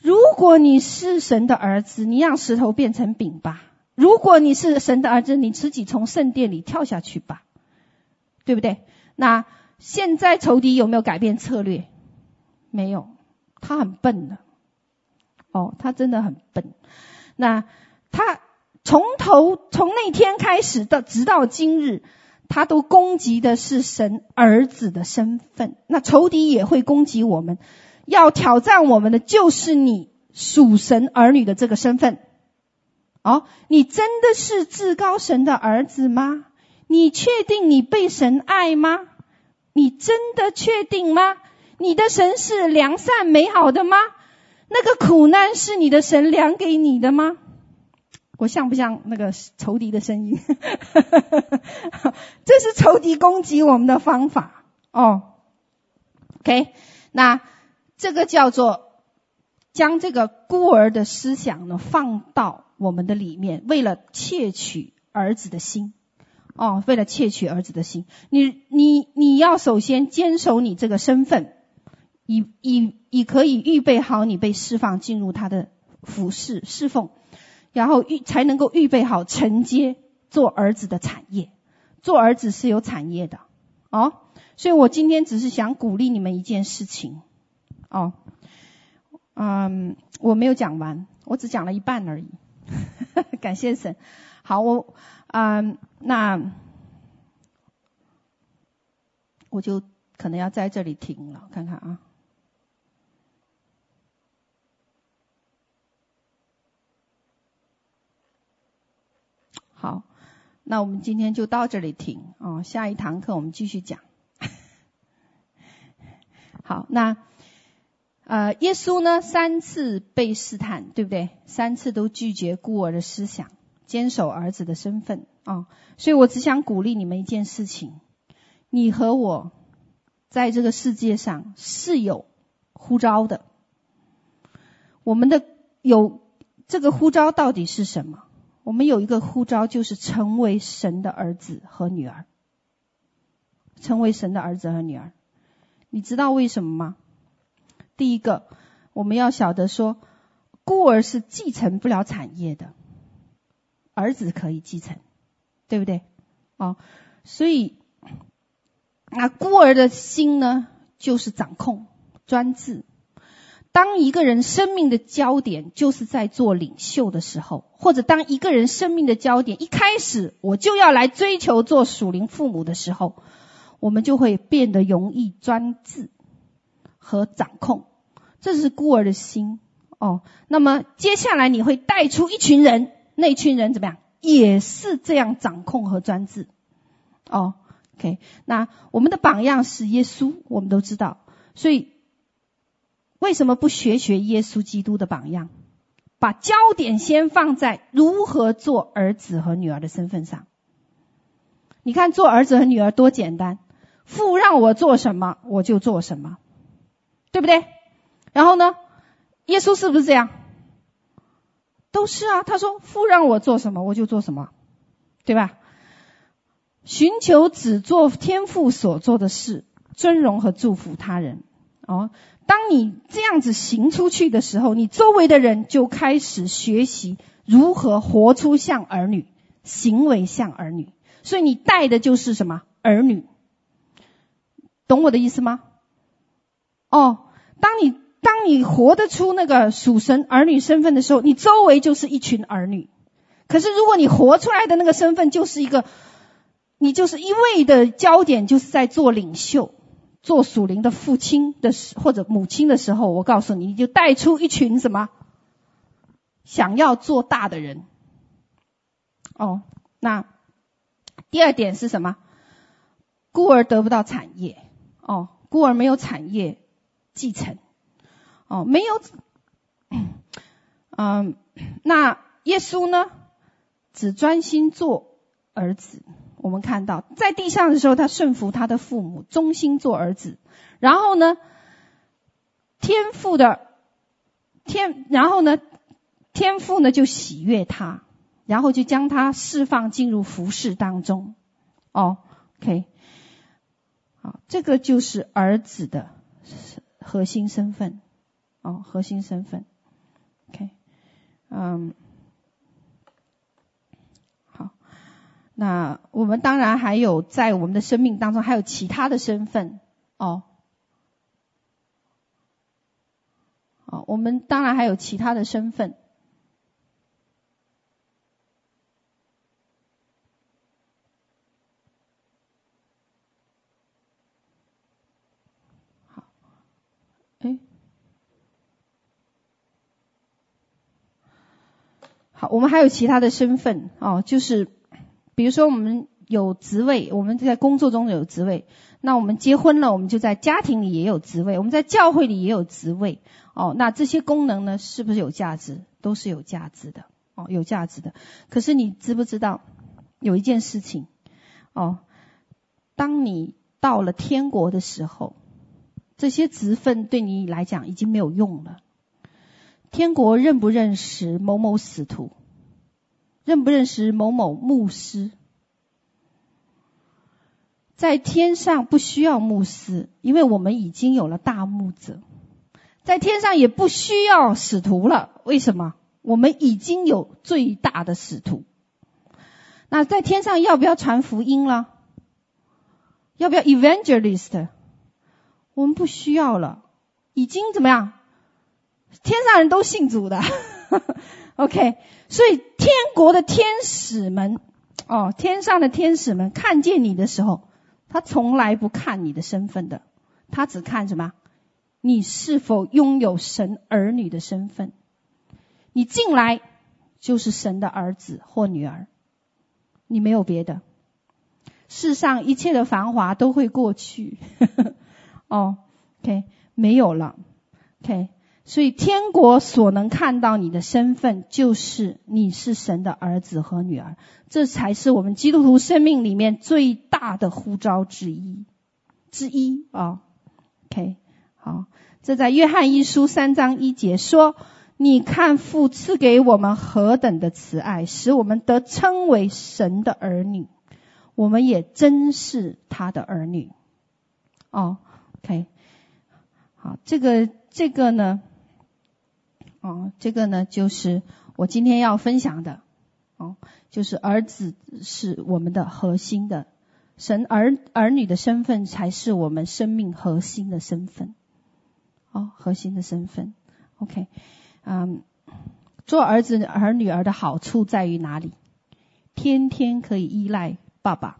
如果你是神的儿子，你让石头变成饼吧；如果你是神的儿子，你自己从圣殿里跳下去吧，对不对？那现在仇敌有没有改变策略？没有。他很笨的，哦，他真的很笨。那他从头从那天开始到直到今日，他都攻击的是神儿子的身份。那仇敌也会攻击我们，要挑战我们的就是你属神儿女的这个身份。哦，你真的是至高神的儿子吗？你确定你被神爱吗？你真的确定吗？你的神是良善美好的吗？那个苦难是你的神量给你的吗？我像不像那个仇敌的声音？*laughs* 这是仇敌攻击我们的方法哦。OK，那这个叫做将这个孤儿的思想呢放到我们的里面，为了窃取儿子的心。哦，为了窃取儿子的心，你你你要首先坚守你这个身份。以以以可以预备好你被释放进入他的服侍侍奉，然后预才能够预备好承接做儿子的产业。做儿子是有产业的，哦，所以我今天只是想鼓励你们一件事情，哦，嗯，我没有讲完，我只讲了一半而已，*laughs* 感谢神。好，我，嗯，那我就可能要在这里停了，看看啊。好，那我们今天就到这里停哦。下一堂课我们继续讲。好，那呃，耶稣呢三次被试探，对不对？三次都拒绝孤儿的思想，坚守儿子的身份啊、所以我只想鼓励你们一件事情：你和我在这个世界上是有呼召的。我们的有这个呼召到底是什么？我们有一个呼召，就是成为神的儿子和女儿。成为神的儿子和女儿，你知道为什么吗？第一个，我们要晓得说，孤儿是继承不了产业的，儿子可以继承，对不对？哦，所以，那孤儿的心呢，就是掌控、专制。当一个人生命的焦点就是在做领袖的时候，或者当一个人生命的焦点一开始我就要来追求做属灵父母的时候，我们就会变得容易专制和掌控，这是孤儿的心哦。那么接下来你会带出一群人，那群人怎么样？也是这样掌控和专制哦。OK，那我们的榜样是耶稣，我们都知道，所以。为什么不学学耶稣基督的榜样，把焦点先放在如何做儿子和女儿的身份上？你看做儿子和女儿多简单，父让我做什么我就做什么，对不对？然后呢，耶稣是不是这样？都是啊，他说父让我做什么我就做什么，对吧？寻求只做天父所做的事，尊荣和祝福他人。哦。当你这样子行出去的时候，你周围的人就开始学习如何活出像儿女，行为像儿女。所以你带的就是什么？儿女，懂我的意思吗？哦，当你当你活得出那个属神儿女身份的时候，你周围就是一群儿女。可是如果你活出来的那个身份就是一个，你就是一味的焦点就是在做领袖。做属灵的父亲的时或者母亲的时候，我告诉你，你就带出一群什么想要做大的人。哦，那第二点是什么？孤儿得不到产业。哦，孤儿没有产业继承。哦，没有。嗯，那耶稣呢？只专心做儿子。我们看到，在地上的时候，他顺服他的父母，忠心做儿子。然后呢，天父的天，然后呢，天父呢就喜悦他，然后就将他释放进入服事当中。哦，OK，好，这个就是儿子的核心身份。哦，核心身份。OK，嗯。那我们当然还有在我们的生命当中还有其他的身份哦，哦，我们当然还有其他的身份。好，哎，好，我们还有其他的身份哦，就是。比如说，我们有职位，我们在工作中有职位。那我们结婚了，我们就在家庭里也有职位，我们在教会里也有职位。哦，那这些功能呢，是不是有价值？都是有价值的。哦，有价值的。可是你知不知道有一件事情？哦，当你到了天国的时候，这些职分对你来讲已经没有用了。天国认不认识某某使徒？认不认识某某牧师？在天上不需要牧师，因为我们已经有了大牧者。在天上也不需要使徒了，为什么？我们已经有最大的使徒。那在天上要不要传福音了？要不要 evangelist？我们不需要了，已经怎么样？天上人都信主的，*laughs* OK。所以天国的天使们，哦，天上的天使们看见你的时候，他从来不看你的身份的，他只看什么？你是否拥有神儿女的身份？你进来就是神的儿子或女儿，你没有别的。世上一切的繁华都会过去，*laughs* 哦，OK，没有了，OK。所以天国所能看到你的身份，就是你是神的儿子和女儿，这才是我们基督徒生命里面最大的呼召之一之一啊，，OK。好，这在约翰一书三章一节说：“你看父赐给我们何等的慈爱，使我们得称为神的儿女，我们也真是他的儿女。”哦，OK，好，这个这个呢，哦，这个呢就是我今天要分享的，哦，就是儿子是我们的核心的，神儿儿女的身份才是我们生命核心的身份。哦，核心的身份，OK，嗯，做儿子儿女儿的好处在于哪里？天天可以依赖爸爸，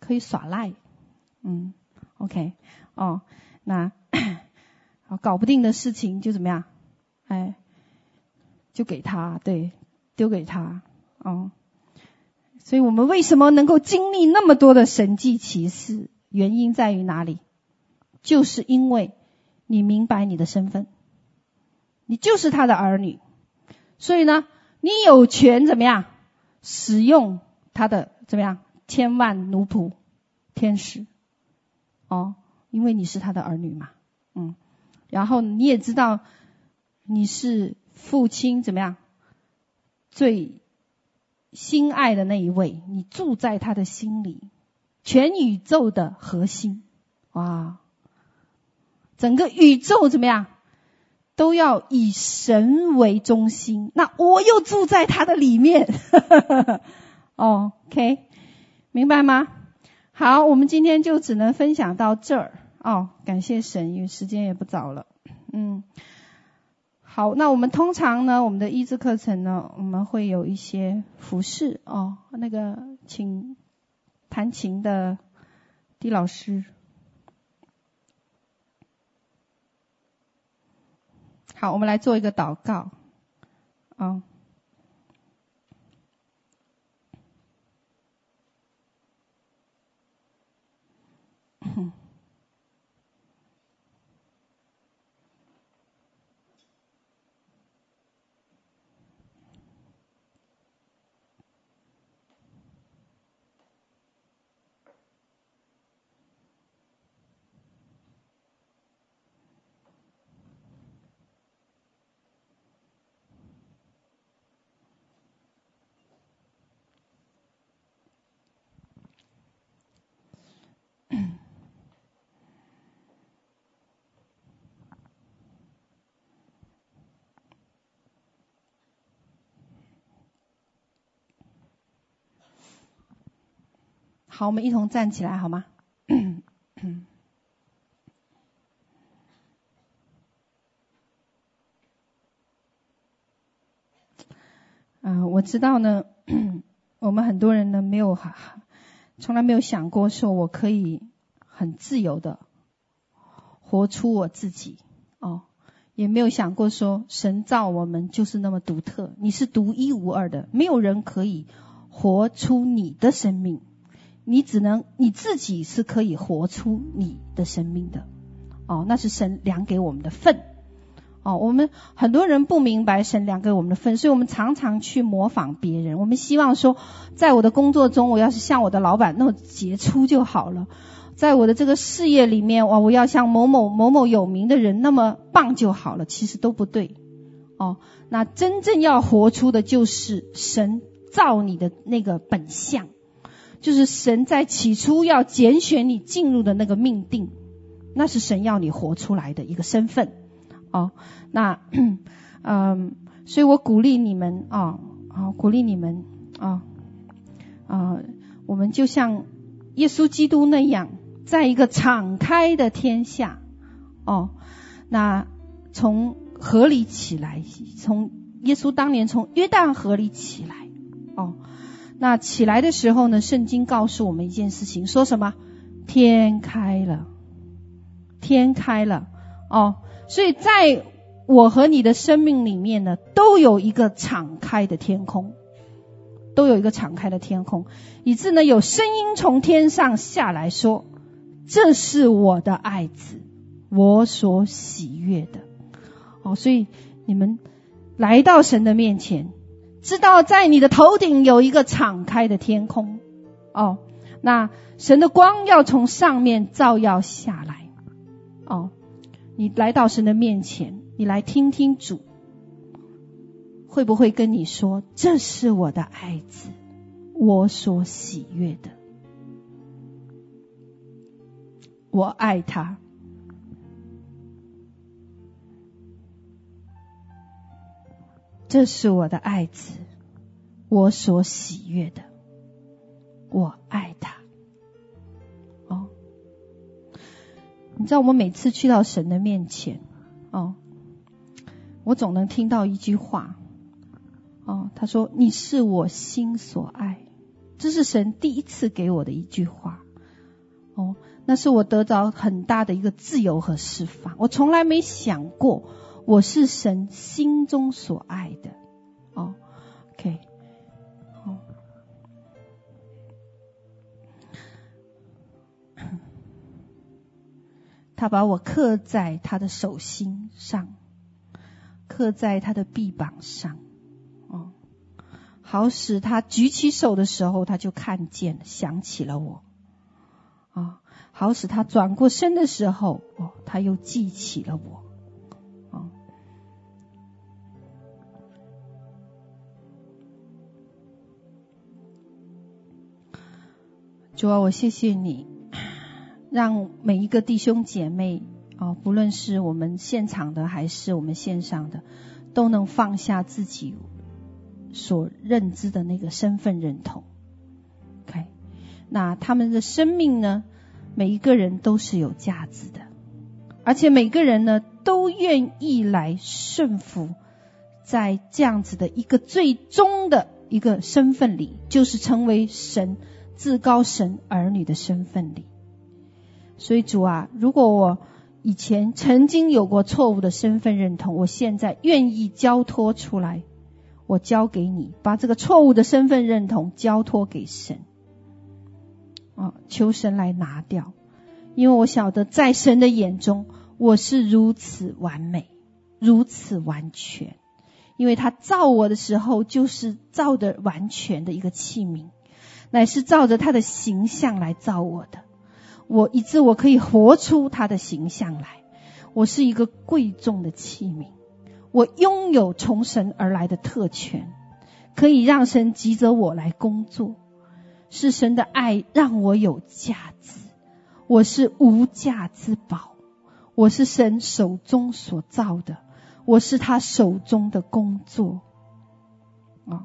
可以耍赖，嗯，OK，哦，那 *coughs* 搞不定的事情就怎么样？哎，就给他，对，丢给他，哦，所以我们为什么能够经历那么多的神迹奇事？原因在于哪里？就是因为。你明白你的身份，你就是他的儿女，所以呢，你有权怎么样使用他的怎么样千万奴仆、天使，哦，因为你是他的儿女嘛，嗯，然后你也知道你是父亲怎么样最心爱的那一位，你住在他的心里，全宇宙的核心，哇。整个宇宙怎么样，都要以神为中心。那我又住在他的里面，*laughs* 哦，OK，明白吗？好，我们今天就只能分享到这儿。哦，感谢神，因为时间也不早了。嗯，好，那我们通常呢，我们的医治课程呢，我们会有一些服饰哦。那个，请弹琴的狄老师。好，我们来做一个祷告，啊。好，我们一同站起来好吗？嗯，*coughs* 呃，我知道呢，*coughs* 我们很多人呢没有，从来没有想过说我可以很自由的活出我自己哦，也没有想过说神造我们就是那么独特，你是独一无二的，没有人可以活出你的生命。你只能你自己是可以活出你的生命的，哦，那是神量给我们的份，哦，我们很多人不明白神量给我们的份，所以我们常常去模仿别人。我们希望说，在我的工作中，我要是像我的老板那么杰出就好了；在我的这个事业里面，哇，我要像某某某某有名的人那么棒就好了。其实都不对，哦，那真正要活出的就是神造你的那个本相。就是神在起初要拣选你进入的那个命定，那是神要你活出来的一个身份，哦，那，*clears throat* 嗯，所以我鼓励你们啊啊，鼓励你们啊啊，我们就像耶稣基督那样，在一个敞开的天下哦，那从河里起来，从耶稣当年从约旦河里起来哦，那起来的时候呢，圣经告诉我们一件事情，说什么？天开了，天开了哦，所以在。我和你的生命里面呢，都有一个敞开的天空，都有一个敞开的天空，以致呢有声音从天上下来说：“这是我的爱子，我所喜悦的。”哦，所以你们来到神的面前，知道在你的头顶有一个敞开的天空，哦，那神的光要从上面照耀下来，哦，你来到神的面前。你来听听主会不会跟你说：“这是我的爱子，我所喜悦的，我爱他。”这是我的爱子，我所喜悦的，我爱他。哦，你知道我们每次去到神的面前，哦。我总能听到一句话，哦，他说：“你是我心所爱。”这是神第一次给我的一句话，哦，那是我得到很大的一个自由和释放。我从来没想过我是神心中所爱的，哦，OK，哦，*coughs* 他把我刻在他的手心上。刻在他的臂膀上，哦，好使他举起手的时候，他就看见，想起了我，啊，好使他转过身的时候，哦，他又记起了我，主啊，我谢谢你，让每一个弟兄姐妹。哦，不论是我们现场的还是我们线上的，都能放下自己所认知的那个身份认同。OK，那他们的生命呢，每一个人都是有价值的，而且每个人呢都愿意来顺服，在这样子的一个最终的一个身份里，就是成为神至高神儿女的身份里。所以主啊，如果我以前曾经有过错误的身份认同，我现在愿意交托出来，我交给你，把这个错误的身份认同交托给神，啊，求神来拿掉，因为我晓得在神的眼中我是如此完美，如此完全，因为他造我的时候就是造的完全的一个器皿，乃是照着他的形象来造我的。我以致我可以活出他的形象来，我是一个贵重的器皿，我拥有从神而来的特权，可以让神借着我来工作，是神的爱让我有价值，我是无价之宝，我是神手中所造的，我是他手中的工作，啊。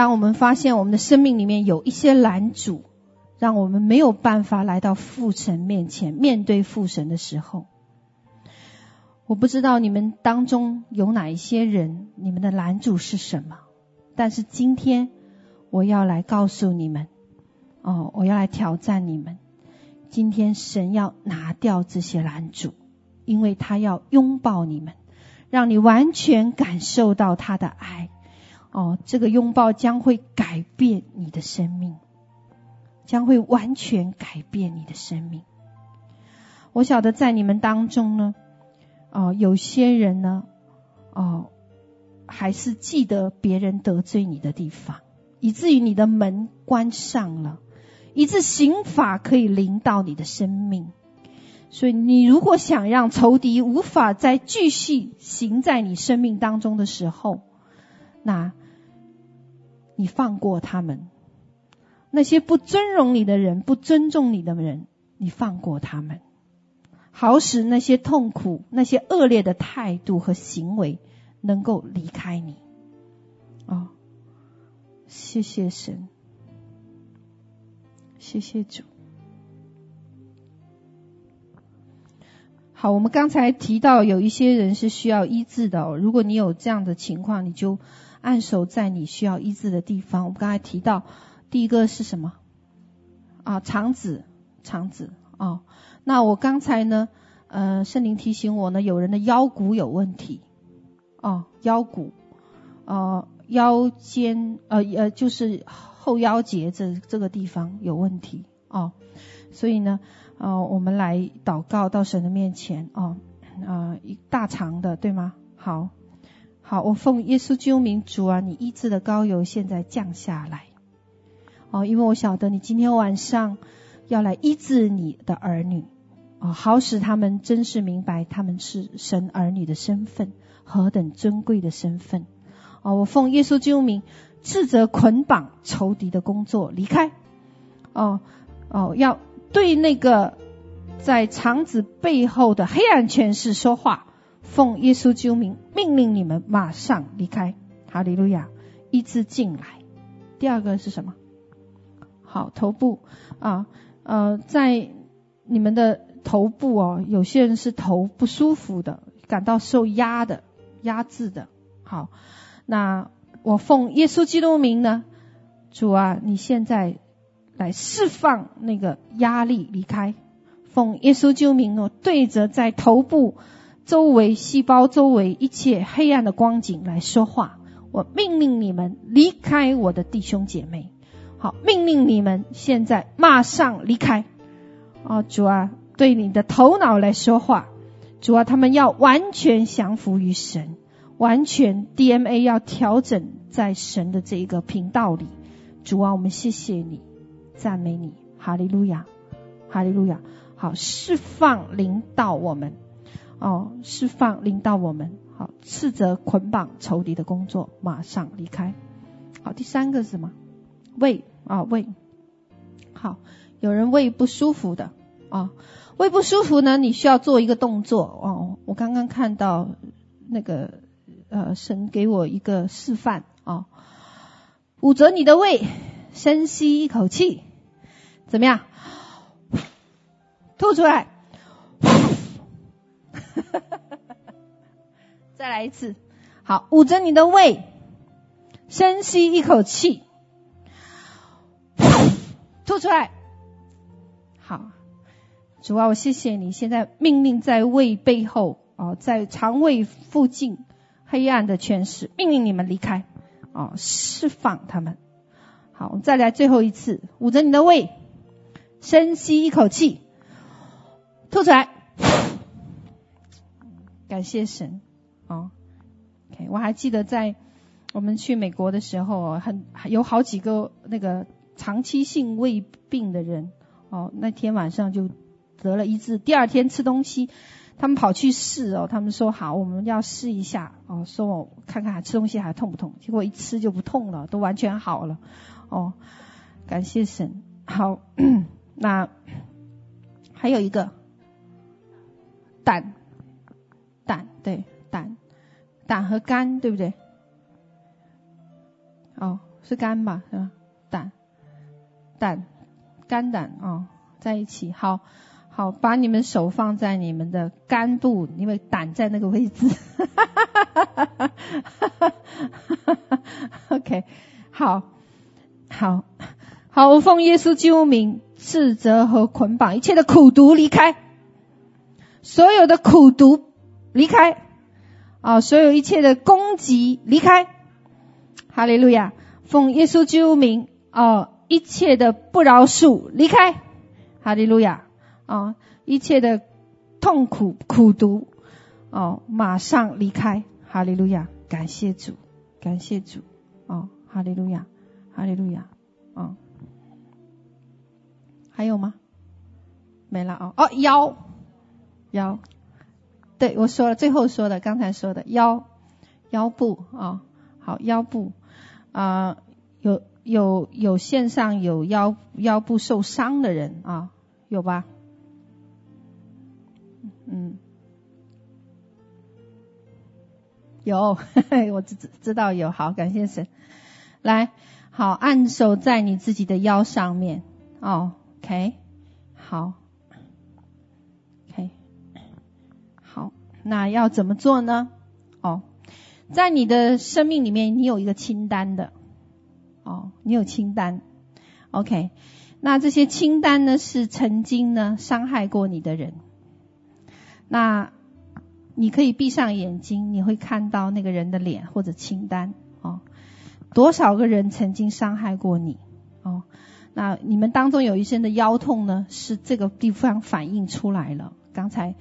当我们发现我们的生命里面有一些拦阻，让我们没有办法来到父神面前面对父神的时候，我不知道你们当中有哪一些人，你们的拦阻是什么？但是今天我要来告诉你们，哦，我要来挑战你们。今天神要拿掉这些拦阻，因为他要拥抱你们，让你完全感受到他的爱。哦，这个拥抱将会改变你的生命，将会完全改变你的生命。我晓得在你们当中呢，哦，有些人呢，哦，还是记得别人得罪你的地方，以至于你的门关上了，以致刑罚可以临到你的生命。所以，你如果想让仇敌无法再继续行在你生命当中的时候，那。你放过他们，那些不尊荣你的人、不尊重你的人，你放过他们。好使那些痛苦、那些恶劣的态度和行为能够离开你。哦，谢谢神，谢谢主。好，我们刚才提到有一些人是需要医治的哦。如果你有这样的情况，你就按手在你需要医治的地方。我们刚才提到第一个是什么？啊，肠子，肠子哦。那我刚才呢，呃，圣灵提醒我呢，有人的腰骨有问题哦，腰骨，呃，腰间，呃呃，就是后腰节这这个地方有问题哦，所以呢。哦，我们来祷告到神的面前哦，啊，一大长的对吗？好，好，我奉耶稣基督名主啊，你医治的膏油现在降下来，哦，因为我晓得你今天晚上要来医治你的儿女，哦，好使他们真是明白他们是神儿女的身份，何等尊贵的身份，哦，我奉耶稣基督名斥责捆绑仇敌的工作，离开，哦，哦，要。对那个在肠子背后的黑暗权势说话，奉耶稣之名命令你们马上离开。哈利路亚，医治进来。第二个是什么？好，头部啊，呃，在你们的头部哦，有些人是头不舒服的，感到受压的、压制的。好，那我奉耶稣基督名呢，主啊，你现在。来释放那个压力，离开。奉耶稣救名哦，对着在头部周围细胞周围一切黑暗的光景来说话。我命令你们离开我的弟兄姐妹。好，命令你们现在马上离开。哦，主啊，对你的头脑来说话。主啊，他们要完全降服于神，完全 DNA 要调整在神的这一个频道里。主啊，我们谢谢你。赞美你，哈利路亚，哈利路亚。好，释放领导我们，哦，释放领导我们。好，斥责捆绑仇敌的工作，马上离开。好，第三个是什么？胃啊，胃。好，有人胃不舒服的啊，胃不舒服呢，你需要做一个动作哦。我刚刚看到那个呃，神给我一个示范啊，捂着你的胃，深吸一口气。怎么样？吐出来，*laughs* 再来一次。好，捂着你的胃，深吸一口气，吐出来。好，主啊，我谢谢你。现在命令在胃背后哦，在肠胃附近黑暗的权势，命令你们离开哦，释放他们。好，我们再来最后一次，捂着你的胃。深吸一口气，吐出来。感谢神，哦，OK，我还记得在我们去美国的时候，很有好几个那个长期性胃病的人，哦，那天晚上就得了医治。第二天吃东西，他们跑去试哦，他们说好，我们要试一下哦，说我看看吃东西还痛不痛？结果一吃就不痛了，都完全好了。哦，感谢神，好。*clears throat* 那还有一个，胆对胆，胆和肝对不对？哦，是肝吧，是吧？胆，胆，肝胆哦，在一起。好，好，把你们手放在你们的肝部，因为胆在那个位置。*laughs* OK，好，好，好，我奉耶稣基督名。斥责和捆绑一切的苦毒离开，所有的苦毒离开，啊，所有一切的攻击离开，哈利路亚！奉耶稣之名，啊，一切的不饶恕离开，哈利路亚！啊，一切的痛苦苦毒，哦，马上离开，哈利路亚！感谢主，感谢主，哦，哈利路亚，哈利路亚，啊。还有吗？没了啊。哦，腰，腰，对我说了最后说的刚才说的腰腰部啊好腰部。啊有有有线上有腰腰部受伤的人啊有吧？嗯。有嘿嘿 *laughs* 我知知道有好感谢神。来好按手在你自己的腰上面哦 ok 好。那要怎么做呢？哦，在你的生命里面，你有一个清单的。哦，你有清单。OK，那这些清单呢，是曾经呢伤害过你的人。那你可以闭上眼睛，你会看到那个人的脸或者清单哦。多少个人曾经伤害过你哦？那你们当中有一些人的腰痛呢，是这个地方反映出来了。刚才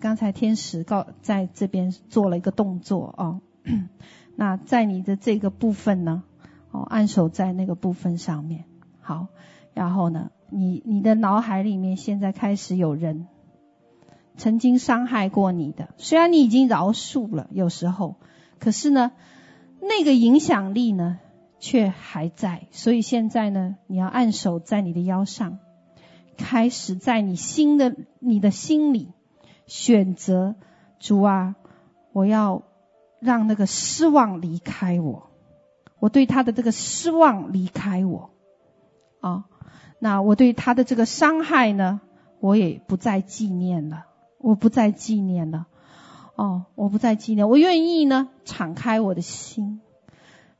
刚才天使告在这边做了一个动作哦。*clears throat* 那在你的这个部分呢，哦，按手在那个部分上面。好，然后呢，你你的脑海里面现在开始有人。曾经伤害过你的，虽然你已经饶恕了，有时候，可是呢，那个影响力呢，却还在。所以现在呢，你要按手在你的腰上，开始在你心的、你的心里选择主啊，我要让那个失望离开我，我对他的这个失望离开我，啊，那我对他的这个伤害呢，我也不再纪念了。我不再纪念了，哦，我不再纪念，我愿意呢，敞开我的心。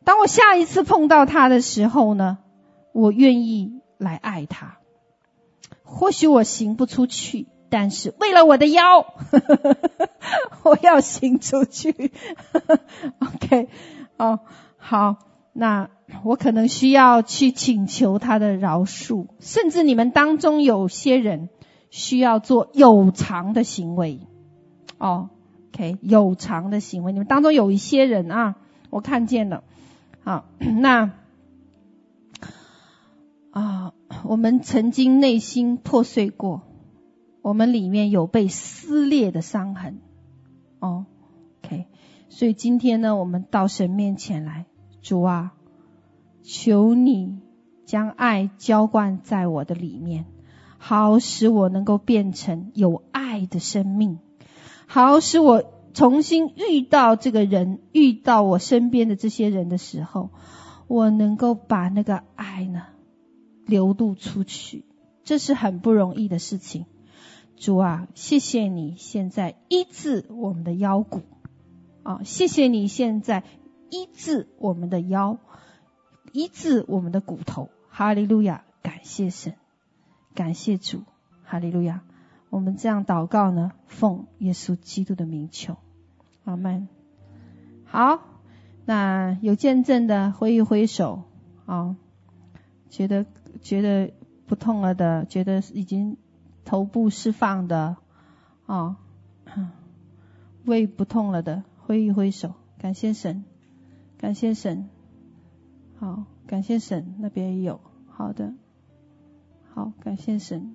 当我下一次碰到他的时候呢，我愿意来爱他。或许我行不出去，但是为了我的腰，*laughs* 我要行出去。*laughs* OK，哦，好，那我可能需要去请求他的饶恕，甚至你们当中有些人。需要做有偿的行为，哦，OK，有偿的行为。你们当中有一些人啊，我看见了，好，*coughs* 那啊，我们曾经内心破碎过，我们里面有被撕裂的伤痕，哦，OK，所以今天呢，我们到神面前来，主啊，求你将爱浇灌在我的里面。好使我能够变成有爱的生命，好使我重新遇到这个人，遇到我身边的这些人的时候，我能够把那个爱呢流露出去，这是很不容易的事情。主啊，谢谢你现在医治我们的腰骨，啊，谢谢你现在医治我们的腰，医治我们的骨头。哈利路亚，感谢神。感谢主，哈利路亚！我们这样祷告呢，奉耶稣基督的名求，阿门。好，那有见证的挥一挥手啊，觉得觉得不痛了的，觉得已经头部释放的啊，胃不痛了的，挥一挥手，感谢神，感谢神，好，感谢神，那边也有，好的。好，感谢神。